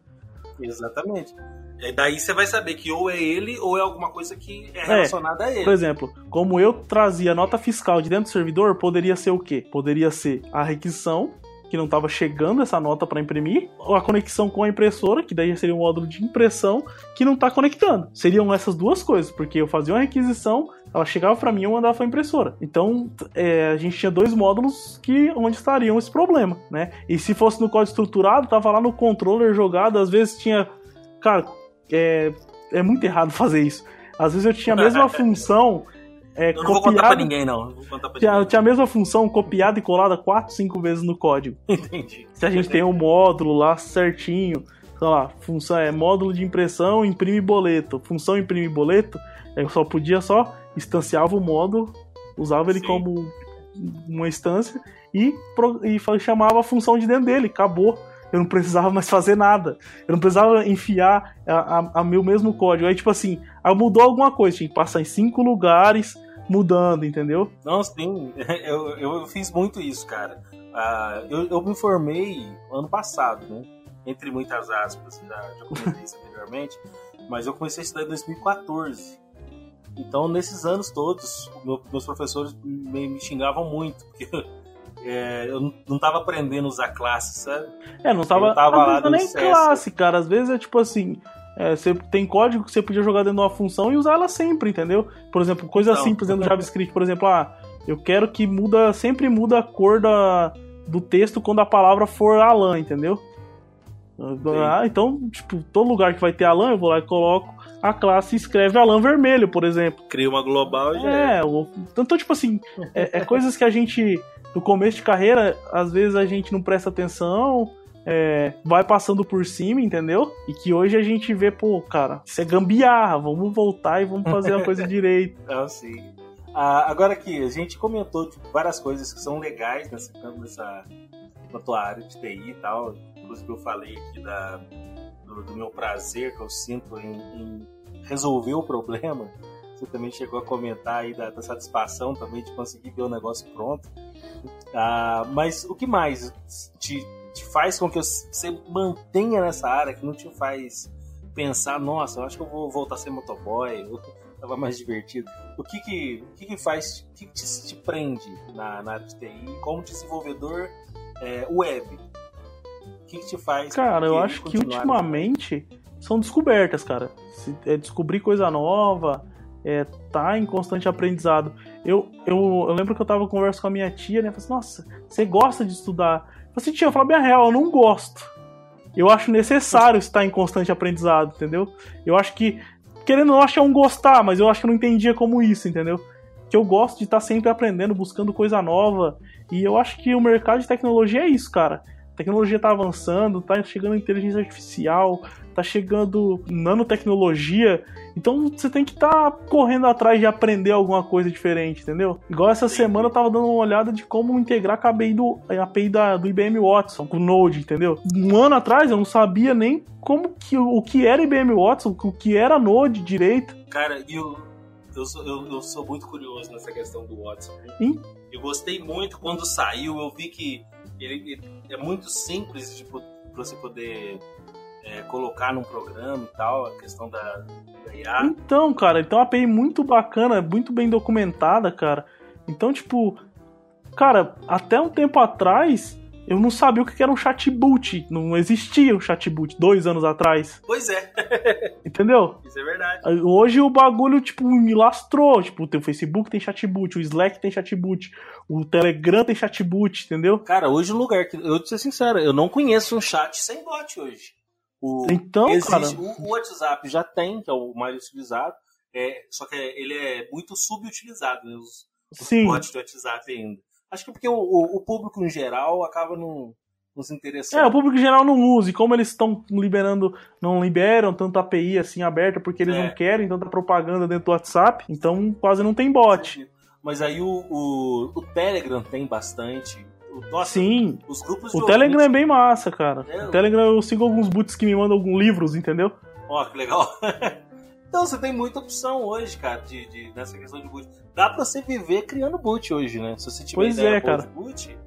Exatamente. E daí você vai saber que ou é ele ou é alguma coisa que é, é relacionada é, a ele. Por exemplo, como eu trazia nota fiscal de dentro do servidor, poderia ser o quê? Poderia ser a requisição, que não estava chegando essa nota para imprimir, ou a conexão com a impressora, que daí seria um módulo de impressão, que não está conectando. Seriam essas duas coisas, porque eu fazia uma requisição, ela chegava para mim e eu mandava para a impressora. Então, é, a gente tinha dois módulos que onde estariam esse problema, né? E se fosse no código estruturado, tava lá no controller jogado, às vezes tinha, cara, é, é muito errado fazer isso. Às vezes eu tinha a mesma função é, eu não vou contar pra ninguém, não. não pra tinha, ninguém. tinha, a mesma função copiada e colada 4, 5 vezes no código. Entendi. Se a gente tem um módulo lá certinho, sei lá, função é módulo de impressão, imprime boleto. Função imprime boleto, eu só podia só instanciava o módulo, usava ele Sim. como uma instância e, e chamava a função de dentro dele, acabou. Eu não precisava mais fazer nada. Eu não precisava enfiar a, a, a meu mesmo código. Aí, tipo assim, aí mudou alguma coisa, tinha que passar em cinco lugares mudando, entendeu? Não, sim, eu, eu fiz muito isso, cara. Uh, eu, eu me formei ano passado, né? Entre muitas aspas, já, já comentei isso anteriormente, mas eu comecei a estudar em 2014. Então, nesses anos todos, meu, meus professores me, me, xingavam muito, porque é, eu não estava aprendendo a usar classe, sabe? É, não estava, aprendendo nem classe, cara. Às vezes é tipo assim, é, você tem código que você podia jogar dentro de uma função e usar ela sempre, entendeu? Por exemplo, coisa então, simples dentro do JavaScript, por exemplo, ah, eu quero que muda, sempre muda a cor da, do texto quando a palavra for Alan, entendeu? Ah, então, tipo, todo lugar que vai ter Alan, eu vou lá e coloco a classe escreve Alan vermelho, por exemplo. Cria uma global e já é. é. Então, tipo assim, é, é coisas que a gente, no começo de carreira, às vezes a gente não presta atenção, é, vai passando por cima, entendeu? E que hoje a gente vê, pô, cara, isso é gambiarra, vamos voltar e vamos fazer a coisa direito. Não, sim. Ah, agora aqui, a gente comentou tipo, várias coisas que são legais nessa, nessa, na tua área de TI e tal. Inclusive eu falei aqui da, do, meu prazer que eu sinto em, em, resolver o problema. Você também chegou a comentar aí da, da satisfação também de conseguir ver o negócio pronto. Ah, mas o que mais te te faz com que você mantenha nessa área, que não te faz pensar, nossa, eu acho que eu vou voltar a ser motoboy, tava mais divertido. O que que, o que, que faz, o que, que te, te, prende na, na TI como desenvolvedor é, web? O que, que te faz? Cara, eu acho que ultimamente são descobertas, cara. É descobrir coisa nova, é, tá em constante aprendizado. Eu, eu, eu lembro que eu tava conversando com a minha tia, né? Eu falei assim, nossa, você gosta de estudar? Eu falei assim, tia, eu falo bem real, eu não gosto. Eu acho necessário estar em constante aprendizado, entendeu? Eu acho que, querendo ou não, acho que é um gostar, mas eu acho que eu não entendia como isso, entendeu? Que eu gosto de estar sempre aprendendo, buscando coisa nova. E eu acho que o mercado de tecnologia é isso, cara. Tecnologia tá avançando, tá chegando inteligência artificial, tá chegando nanotecnologia. Então você tem que estar tá correndo atrás de aprender alguma coisa diferente, entendeu? Igual essa semana eu tava dando uma olhada de como integrar a API do, a API da, do IBM Watson com o Node, entendeu? Um ano atrás eu não sabia nem como que o que era IBM Watson, o que era Node direito. Cara, eu, eu, sou, eu, eu sou muito curioso nessa questão do Watson. Eu gostei muito quando saiu, eu vi que ele, é muito simples tipo, para você poder é, colocar num programa e tal, a questão da, da IA. Então, cara, então a API muito bacana, muito bem documentada, cara. Então, tipo, cara, até um tempo atrás eu não sabia o que era um chatbot. Não existia um chatbot dois anos atrás. Pois é. Entendeu? Isso é verdade. Hoje o bagulho, tipo, me lastrou. Tipo, o Facebook tem chatbot, o Slack tem chatbot, o Telegram tem chatbot, entendeu? Cara, hoje o lugar que. Eu vou ser sincero, eu não conheço um chat sem bot hoje. O, então, existe, cara... o, WhatsApp já tem, que é o mais utilizado, é, só que ele é muito subutilizado, né, os, Sim. bots do WhatsApp ainda. Acho que porque o, o, o público em geral acaba não, não se interessando. É, o público em geral não usa, e como eles estão liberando, não liberam tanta API assim aberta porque eles é. não querem tanta propaganda dentro do WhatsApp, então quase não tem bot. Mas aí o, o, o Telegram tem bastante, nossa, Sim. Os grupos O Telegram é bem massa, cara. É, o Telegram eu sigo alguns boots que me mandam alguns livros, entendeu? Ó, que legal. então você tem muita opção hoje, cara, de, de, nessa questão de boot. Dá pra você viver criando boot hoje, né? Se você tiver pois é, cara. boot.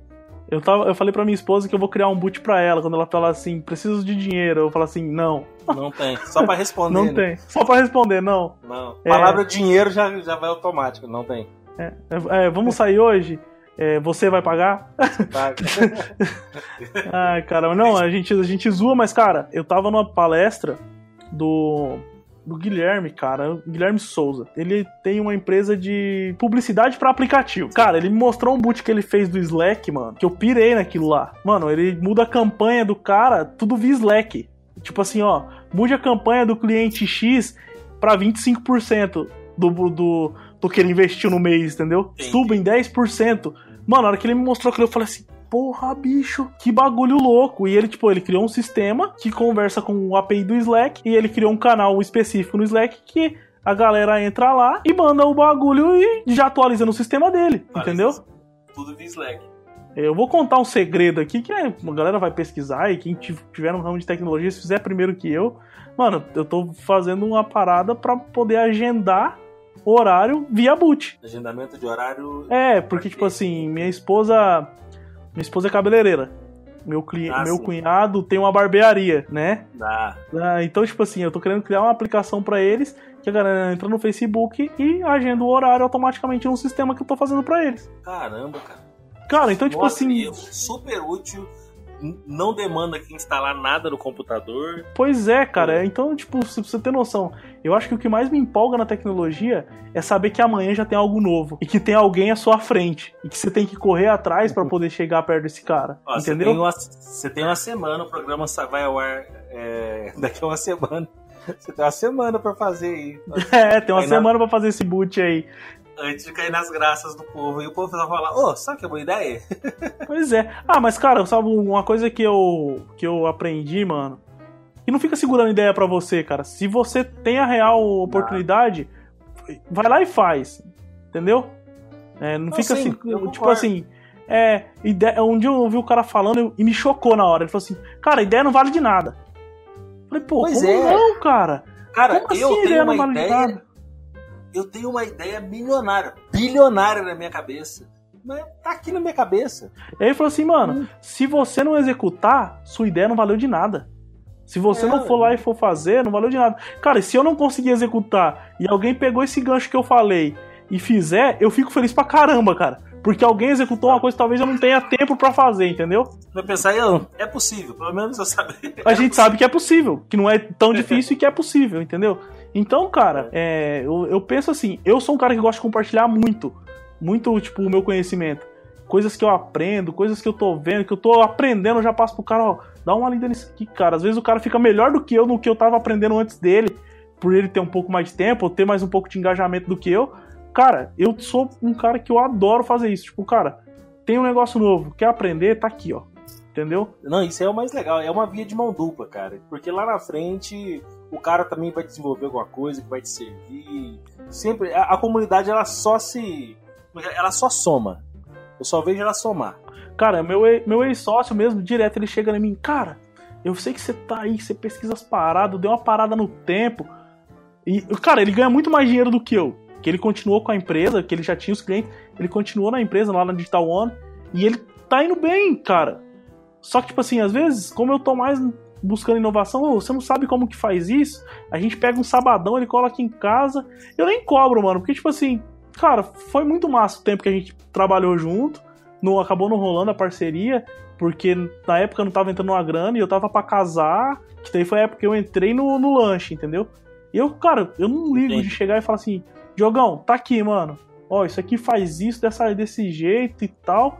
Eu, tava, eu falei pra minha esposa que eu vou criar um boot pra ela. Quando ela fala assim, preciso de dinheiro, eu falo assim, não. Não tem. Só pra responder. não né? tem. Só pra responder, não. Não. É... Palavra dinheiro já, já vai automático, não tem. É, é, vamos sair hoje? É, você vai pagar? Paga. Ai, cara, não, a gente, a gente zoa, mas, cara, eu tava numa palestra do, do Guilherme, cara, Guilherme Souza. Ele tem uma empresa de publicidade para aplicativo. Cara, ele me mostrou um boot que ele fez do Slack, mano, que eu pirei naquilo lá. Mano, ele muda a campanha do cara, tudo via Slack. Tipo assim, ó, mude a campanha do cliente X para 25% do, do, do que ele investiu no mês, entendeu? Suba em 10%. Mano, na hora que ele me mostrou aquilo, eu falei assim, porra, bicho, que bagulho louco. E ele, tipo, ele criou um sistema que conversa com o API do Slack e ele criou um canal específico no Slack que a galera entra lá e manda o bagulho e já atualiza no sistema dele, entendeu? Tudo via Slack. Eu vou contar um segredo aqui que é, a galera vai pesquisar e quem tiver no ramo de tecnologia, se fizer primeiro que eu, mano, eu tô fazendo uma parada para poder agendar horário via boot. Agendamento de horário. É, porque, tipo assim, minha esposa. Minha esposa é cabeleireira. Meu, cli... Ah, meu cunhado tem uma barbearia, né? Ah. ah. Então, tipo assim, eu tô querendo criar uma aplicação para eles que a galera entra no Facebook e agenda o horário automaticamente no sistema que eu tô fazendo para eles. Caramba, cara. Cara, então, tipo Nossa, assim. Super útil não demanda que instalar nada no computador. Pois é, cara. Então, tipo, se você ter noção, eu acho que o que mais me empolga na tecnologia é saber que amanhã já tem algo novo e que tem alguém à sua frente e que você tem que correr atrás para poder chegar perto desse cara. Ó, entendeu? Você tem, uma, você tem uma semana, o programa vai ao ar é, daqui a uma semana. Você tem uma semana para fazer aí. É, tem uma aí semana na... para fazer esse boot aí antes de cair nas graças do povo. E o povo vai falar, ô, oh, sabe que é boa ideia? pois é. Ah, mas cara, sabe uma coisa que eu, que eu aprendi, mano? E não fica segurando ideia para você, cara. Se você tem a real oportunidade, ah. vai lá e faz. Entendeu? É, não, não, fica sim, assim, tipo assim. É, ideia, um dia eu ouvi o cara falando e me chocou na hora. Ele falou assim, cara, ideia não vale de nada. Eu falei, pô, pois como é. não, cara? Cara, como eu assim, tenho uma ideia eu tenho uma ideia milionária, bilionária na minha cabeça. Mas tá aqui na minha cabeça. E aí ele falou assim, mano, hum. se você não executar, sua ideia não valeu de nada. Se você é, não for lá e for fazer, não valeu de nada. Cara, e se eu não conseguir executar e alguém pegou esse gancho que eu falei e fizer, eu fico feliz pra caramba, cara. Porque alguém executou uma coisa que talvez eu não tenha tempo para fazer, entendeu? Vai pensar, é possível, pelo menos eu sabe. A gente sabe que é possível, que não é tão difícil e que é possível, entendeu? Então, cara, é, eu, eu penso assim, eu sou um cara que gosta de compartilhar muito, muito, tipo, o meu conhecimento. Coisas que eu aprendo, coisas que eu tô vendo, que eu tô aprendendo, eu já passo pro cara, ó, dá uma lida nisso aqui, cara. Às vezes o cara fica melhor do que eu no que eu tava aprendendo antes dele, por ele ter um pouco mais de tempo, ou ter mais um pouco de engajamento do que eu. Cara, eu sou um cara que eu adoro fazer isso. Tipo, cara, tem um negócio novo, quer aprender, tá aqui, ó. Entendeu? Não, isso é o mais legal. É uma via de mão dupla, cara. Porque lá na frente o cara também vai desenvolver alguma coisa que vai te servir. Sempre a, a comunidade ela só se ela só soma. Eu só vejo ela somar. Cara, meu, meu ex-sócio mesmo, direto, ele chega em mim, cara, eu sei que você tá aí, você pesquisa as paradas, deu uma parada no tempo. E, cara, ele ganha muito mais dinheiro do que eu que ele continuou com a empresa, que ele já tinha os clientes, ele continuou na empresa lá na Digital One e ele tá indo bem, cara. Só que, tipo assim, às vezes, como eu tô mais buscando inovação, oh, você não sabe como que faz isso? A gente pega um sabadão, ele cola aqui em casa. Eu nem cobro, mano, porque, tipo assim, cara, foi muito massa o tempo que a gente trabalhou junto. Não, acabou não rolando a parceria, porque na época não tava entrando uma grana e eu tava para casar, que daí foi a época que eu entrei no, no lanche, entendeu? E eu, cara, eu não ligo Sim. de chegar e falar assim, Diogão, tá aqui, mano. Ó, isso aqui faz isso dessa, desse jeito e tal.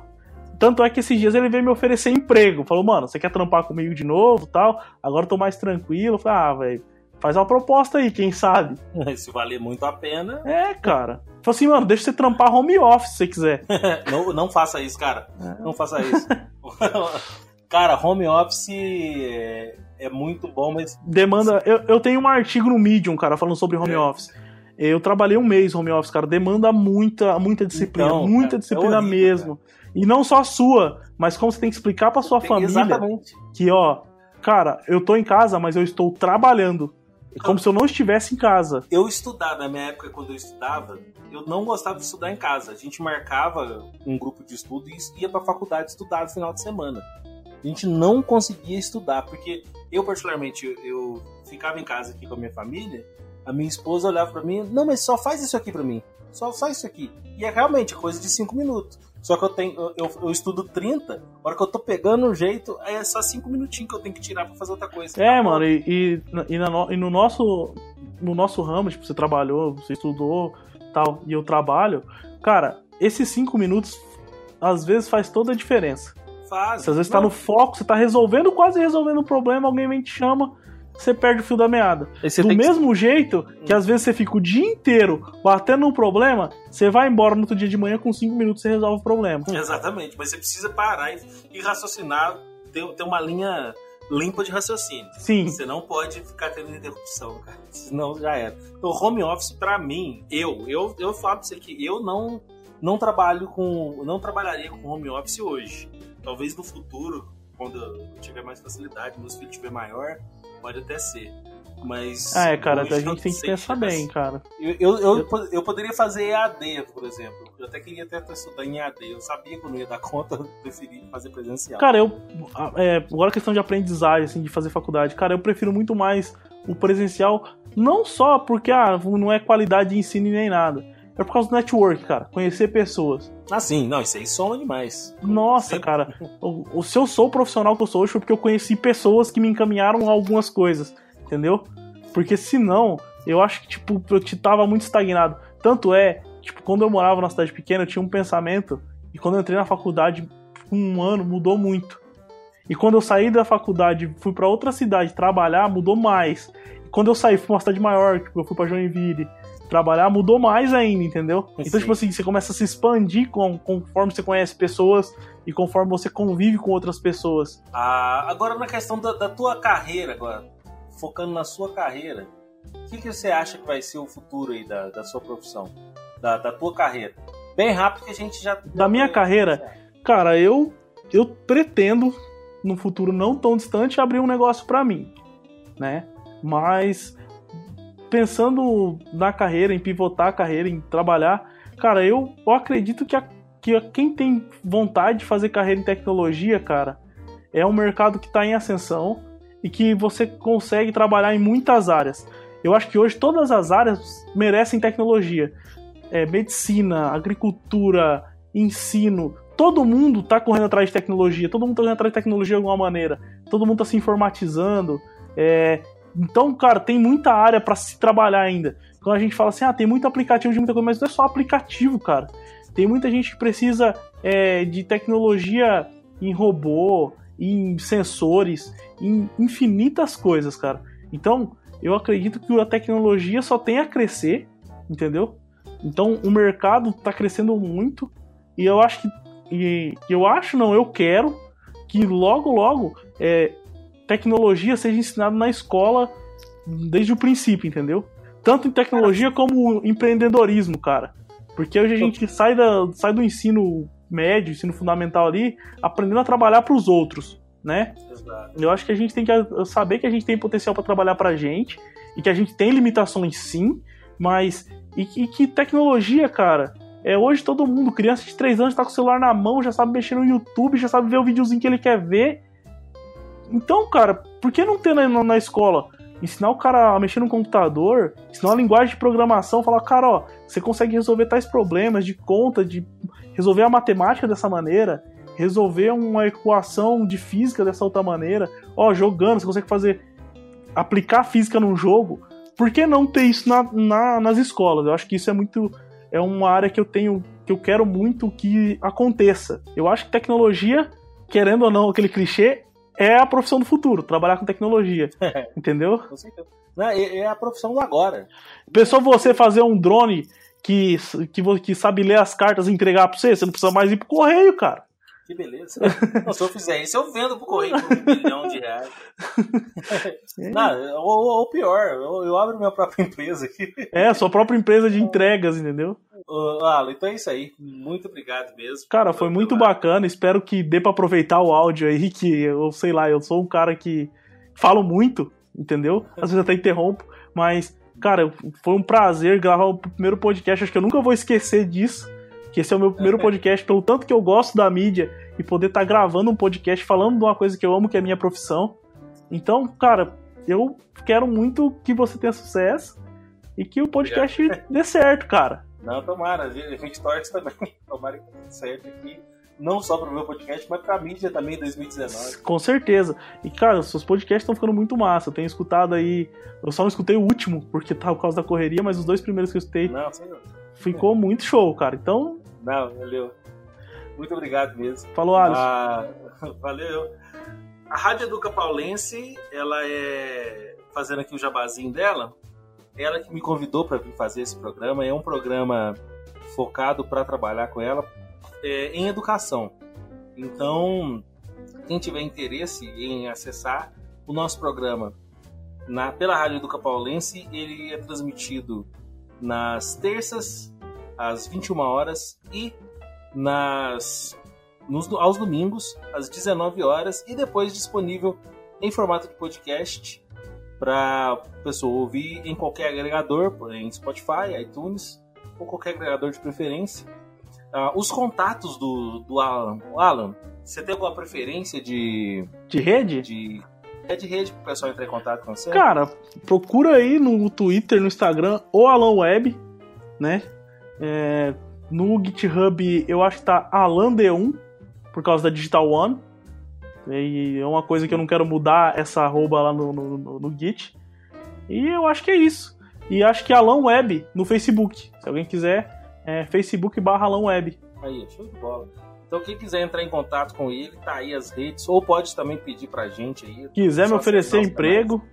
Tanto é que esses dias ele veio me oferecer emprego. Falou, mano, você quer trampar comigo de novo tal? Agora eu tô mais tranquilo. Eu falei, ah, velho, faz uma proposta aí, quem sabe? Se valer muito a pena. É, cara. Falei assim, mano, deixa você trampar home office se você quiser. não, não faça isso, cara. É. Não faça isso. cara, home office é, é, muito bom, mas. Demanda. Eu, eu tenho um artigo no Medium, cara, falando sobre home é. office. Eu trabalhei um mês home office, cara. Demanda muita, muita disciplina, então, muita cara, é disciplina horrível, mesmo. Cara. E não só a sua, mas como você tem que explicar pra sua tem, família exatamente. que, ó, cara, eu tô em casa, mas eu estou trabalhando. É como se eu não estivesse em casa. Eu estudava, na minha época, quando eu estudava, eu não gostava de estudar em casa. A gente marcava um grupo de estudo e ia pra faculdade estudar no final de semana. A gente não conseguia estudar, porque eu, particularmente, eu, eu ficava em casa aqui com a minha família a minha esposa olhava para mim, não, mas só faz isso aqui para mim. Só faz isso aqui. E é realmente coisa de 5 minutos. Só que eu tenho, eu, eu, estudo 30, a hora que eu tô pegando um jeito, é só 5 minutinhos que eu tenho que tirar pra fazer outra coisa. É, mano, e, e, na, e, no nosso no nosso ramo, tipo, você trabalhou, você estudou tal, e eu trabalho, cara, esses 5 minutos às vezes faz toda a diferença. Faz. Você às vezes não. tá no foco, você tá resolvendo, quase resolvendo o problema, alguém vem te chama, você perde o fio da meada. Do mesmo que... jeito que às vezes você fica o dia inteiro batendo um problema, você vai embora no outro dia de manhã com 5 minutos você resolve o problema. Exatamente, mas você precisa parar e, raciocinar, ter, ter uma linha limpa de raciocínio. Sim. Você não pode ficar tendo interrupção, cara. Senão já era. Então, home office, para mim, eu, eu, eu falo pra você que eu não, não trabalho com. não trabalharia com home office hoje. Talvez no futuro, quando eu tiver mais facilidade, meus filhos tiver maior, pode até ser. Mas. Ah, é, cara, a gente tem que pensar bem, cara. Eu, eu, eu, eu, poderia fazer EAD, por exemplo. Eu até queria até estudar em EAD. Eu sabia que eu não ia dar conta, eu preferi fazer presencial. Cara, eu. É, agora a questão de aprendizagem, assim, de fazer faculdade, cara, eu prefiro muito mais o presencial, não só porque ah, não é qualidade de ensino nem nada. É por causa do network, cara. Conhecer pessoas. Ah, sim. Não, isso aí soma demais. Nossa, Sempre. cara. O, o, se eu sou o profissional que eu sou hoje foi porque eu conheci pessoas que me encaminharam a algumas coisas. Entendeu? Porque senão, eu acho que, tipo, eu tava muito estagnado. Tanto é, tipo, quando eu morava na cidade pequena, eu tinha um pensamento. E quando eu entrei na faculdade, um ano mudou muito. E quando eu saí da faculdade, fui para outra cidade trabalhar, mudou mais. E quando eu saí, fui pra uma cidade maior, tipo, eu fui pra Joinville trabalhar, mudou mais ainda, entendeu? Então, Sim. tipo assim, você começa a se expandir com, conforme você conhece pessoas e conforme você convive com outras pessoas. Ah, agora na questão da, da tua carreira, agora, focando na sua carreira, o que, que você acha que vai ser o futuro aí da, da sua profissão? Da, da tua carreira? Bem rápido que a gente já. Da minha carreira, cara, eu, eu pretendo, no futuro não tão distante, abrir um negócio para mim, né? Mas pensando na carreira, em pivotar a carreira, em trabalhar, cara, eu, eu acredito que, a, que quem tem vontade de fazer carreira em tecnologia, cara, é um mercado que está em ascensão, e que você consegue trabalhar em muitas áreas. Eu acho que hoje todas as áreas merecem tecnologia. É, medicina, agricultura, ensino, todo mundo está correndo atrás de tecnologia, todo mundo está correndo atrás de tecnologia de alguma maneira, todo mundo está se informatizando. É, então, cara, tem muita área para se trabalhar ainda. Quando a gente fala assim, ah, tem muito aplicativo de muita coisa, mas não é só aplicativo, cara. Tem muita gente que precisa é, de tecnologia em robô, em sensores, em infinitas coisas, cara. Então, eu acredito que a tecnologia só tem a crescer, entendeu? Então, o mercado está crescendo muito e eu acho que e eu acho não, eu quero que logo logo é, tecnologia seja ensinada na escola desde o princípio, entendeu? Tanto em tecnologia como empreendedorismo, cara. Porque hoje a gente sai, da, sai do ensino médio, ensino fundamental ali, aprendendo a trabalhar para os outros, né? Exato. Eu acho que a gente tem que saber que a gente tem potencial para trabalhar para a gente e que a gente tem limitações sim, mas e, e, que tecnologia, cara. É hoje todo mundo, criança de 3 anos, tá com o celular na mão, já sabe mexer no YouTube, já sabe ver o videozinho que ele quer ver. Então, cara, por que não ter na, na escola? Ensinar o cara a mexer no computador, ensinar a linguagem de programação, falar, cara, ó, você consegue resolver tais problemas de conta, de resolver a matemática dessa maneira, resolver uma equação de física dessa outra maneira, ó, jogando, você consegue fazer aplicar física num jogo. Por que não ter isso na, na, nas escolas? Eu acho que isso é muito é uma área que eu tenho que eu quero muito que aconteça. Eu acho que tecnologia, querendo ou não, aquele clichê, é a profissão do futuro, trabalhar com tecnologia. entendeu? Com certeza. É, é a profissão do agora. Pensou você fazer um drone que, que, que sabe ler as cartas e entregar pra você? Você não precisa mais ir pro correio, cara. Que beleza. Não, se eu fizer isso, eu vendo pro correio por um bilhão de reais. É. Não, ou, ou pior, eu, eu, abro minha própria empresa aqui. É, sua própria empresa de entregas, entendeu? Uh, Alan, então é isso aí. Muito obrigado mesmo. Cara, foi muito bacana. Espero que dê para aproveitar o áudio aí, que eu sei lá, eu sou um cara que falo muito, entendeu? Às vezes até interrompo, mas, cara, foi um prazer gravar o primeiro podcast. Acho que eu nunca vou esquecer disso. Que esse é o meu primeiro podcast, pelo tanto que eu gosto da mídia e poder estar tá gravando um podcast falando de uma coisa que eu amo, que é a minha profissão. Então, cara, eu quero muito que você tenha sucesso e que o podcast dê certo, cara. Não, tomara, a gente torce também. Tomara que dê certo aqui. Não só para o meu podcast, mas para a mídia também em 2019. Com certeza. E, cara, seus podcasts estão ficando muito massa. Eu tenho escutado aí. Eu só não escutei o último, porque tá por causa da correria, mas os dois primeiros que eu escutei. Não, senhor. Ficou muito show, cara. Então. Não, valeu. Muito obrigado mesmo. Falou, Alisson. Ah, valeu. A Rádio Educa Paulense, ela é. Fazendo aqui o jabazinho dela, ela que me convidou para vir fazer esse programa. É um programa focado para trabalhar com ela é, em educação. Então, quem tiver interesse em acessar o nosso programa na, pela Rádio Educa Paulense, ele é transmitido nas terças, às 21 horas, e nas nos, aos domingos, às 19 horas, e depois disponível em formato de podcast para pessoa ouvir em qualquer agregador, em Spotify, iTunes ou qualquer agregador de preferência. Uh, os contatos do, do Alan. Alan, você tem alguma preferência de. De rede? De, é de rede para o pessoal entrar em contato com você? Cara, procura aí no Twitter, no Instagram, ou Alan Web, né? É, no GitHub eu acho que tá AlanD1, por causa da Digital One. E é uma coisa que eu não quero mudar essa arroba lá no, no, no, no Git. E eu acho que é isso. E acho que Alan Web no Facebook. Se alguém quiser, é Facebook barra Alan Web. Aí, show de bola. Então quem quiser entrar em contato com ele, tá aí as redes, ou pode também pedir pra gente aí. Quiser me oferecer emprego,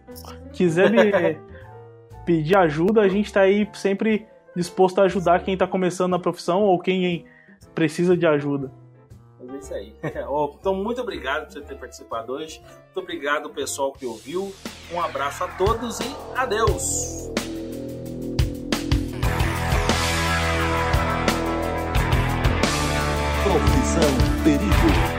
quiser me pedir ajuda, a gente tá aí sempre disposto a ajudar quem tá começando na profissão ou quem precisa de ajuda é isso aí. então, muito obrigado por você ter participado hoje. Muito obrigado, pessoal que ouviu. Um abraço a todos e adeus! Profissão Perigo.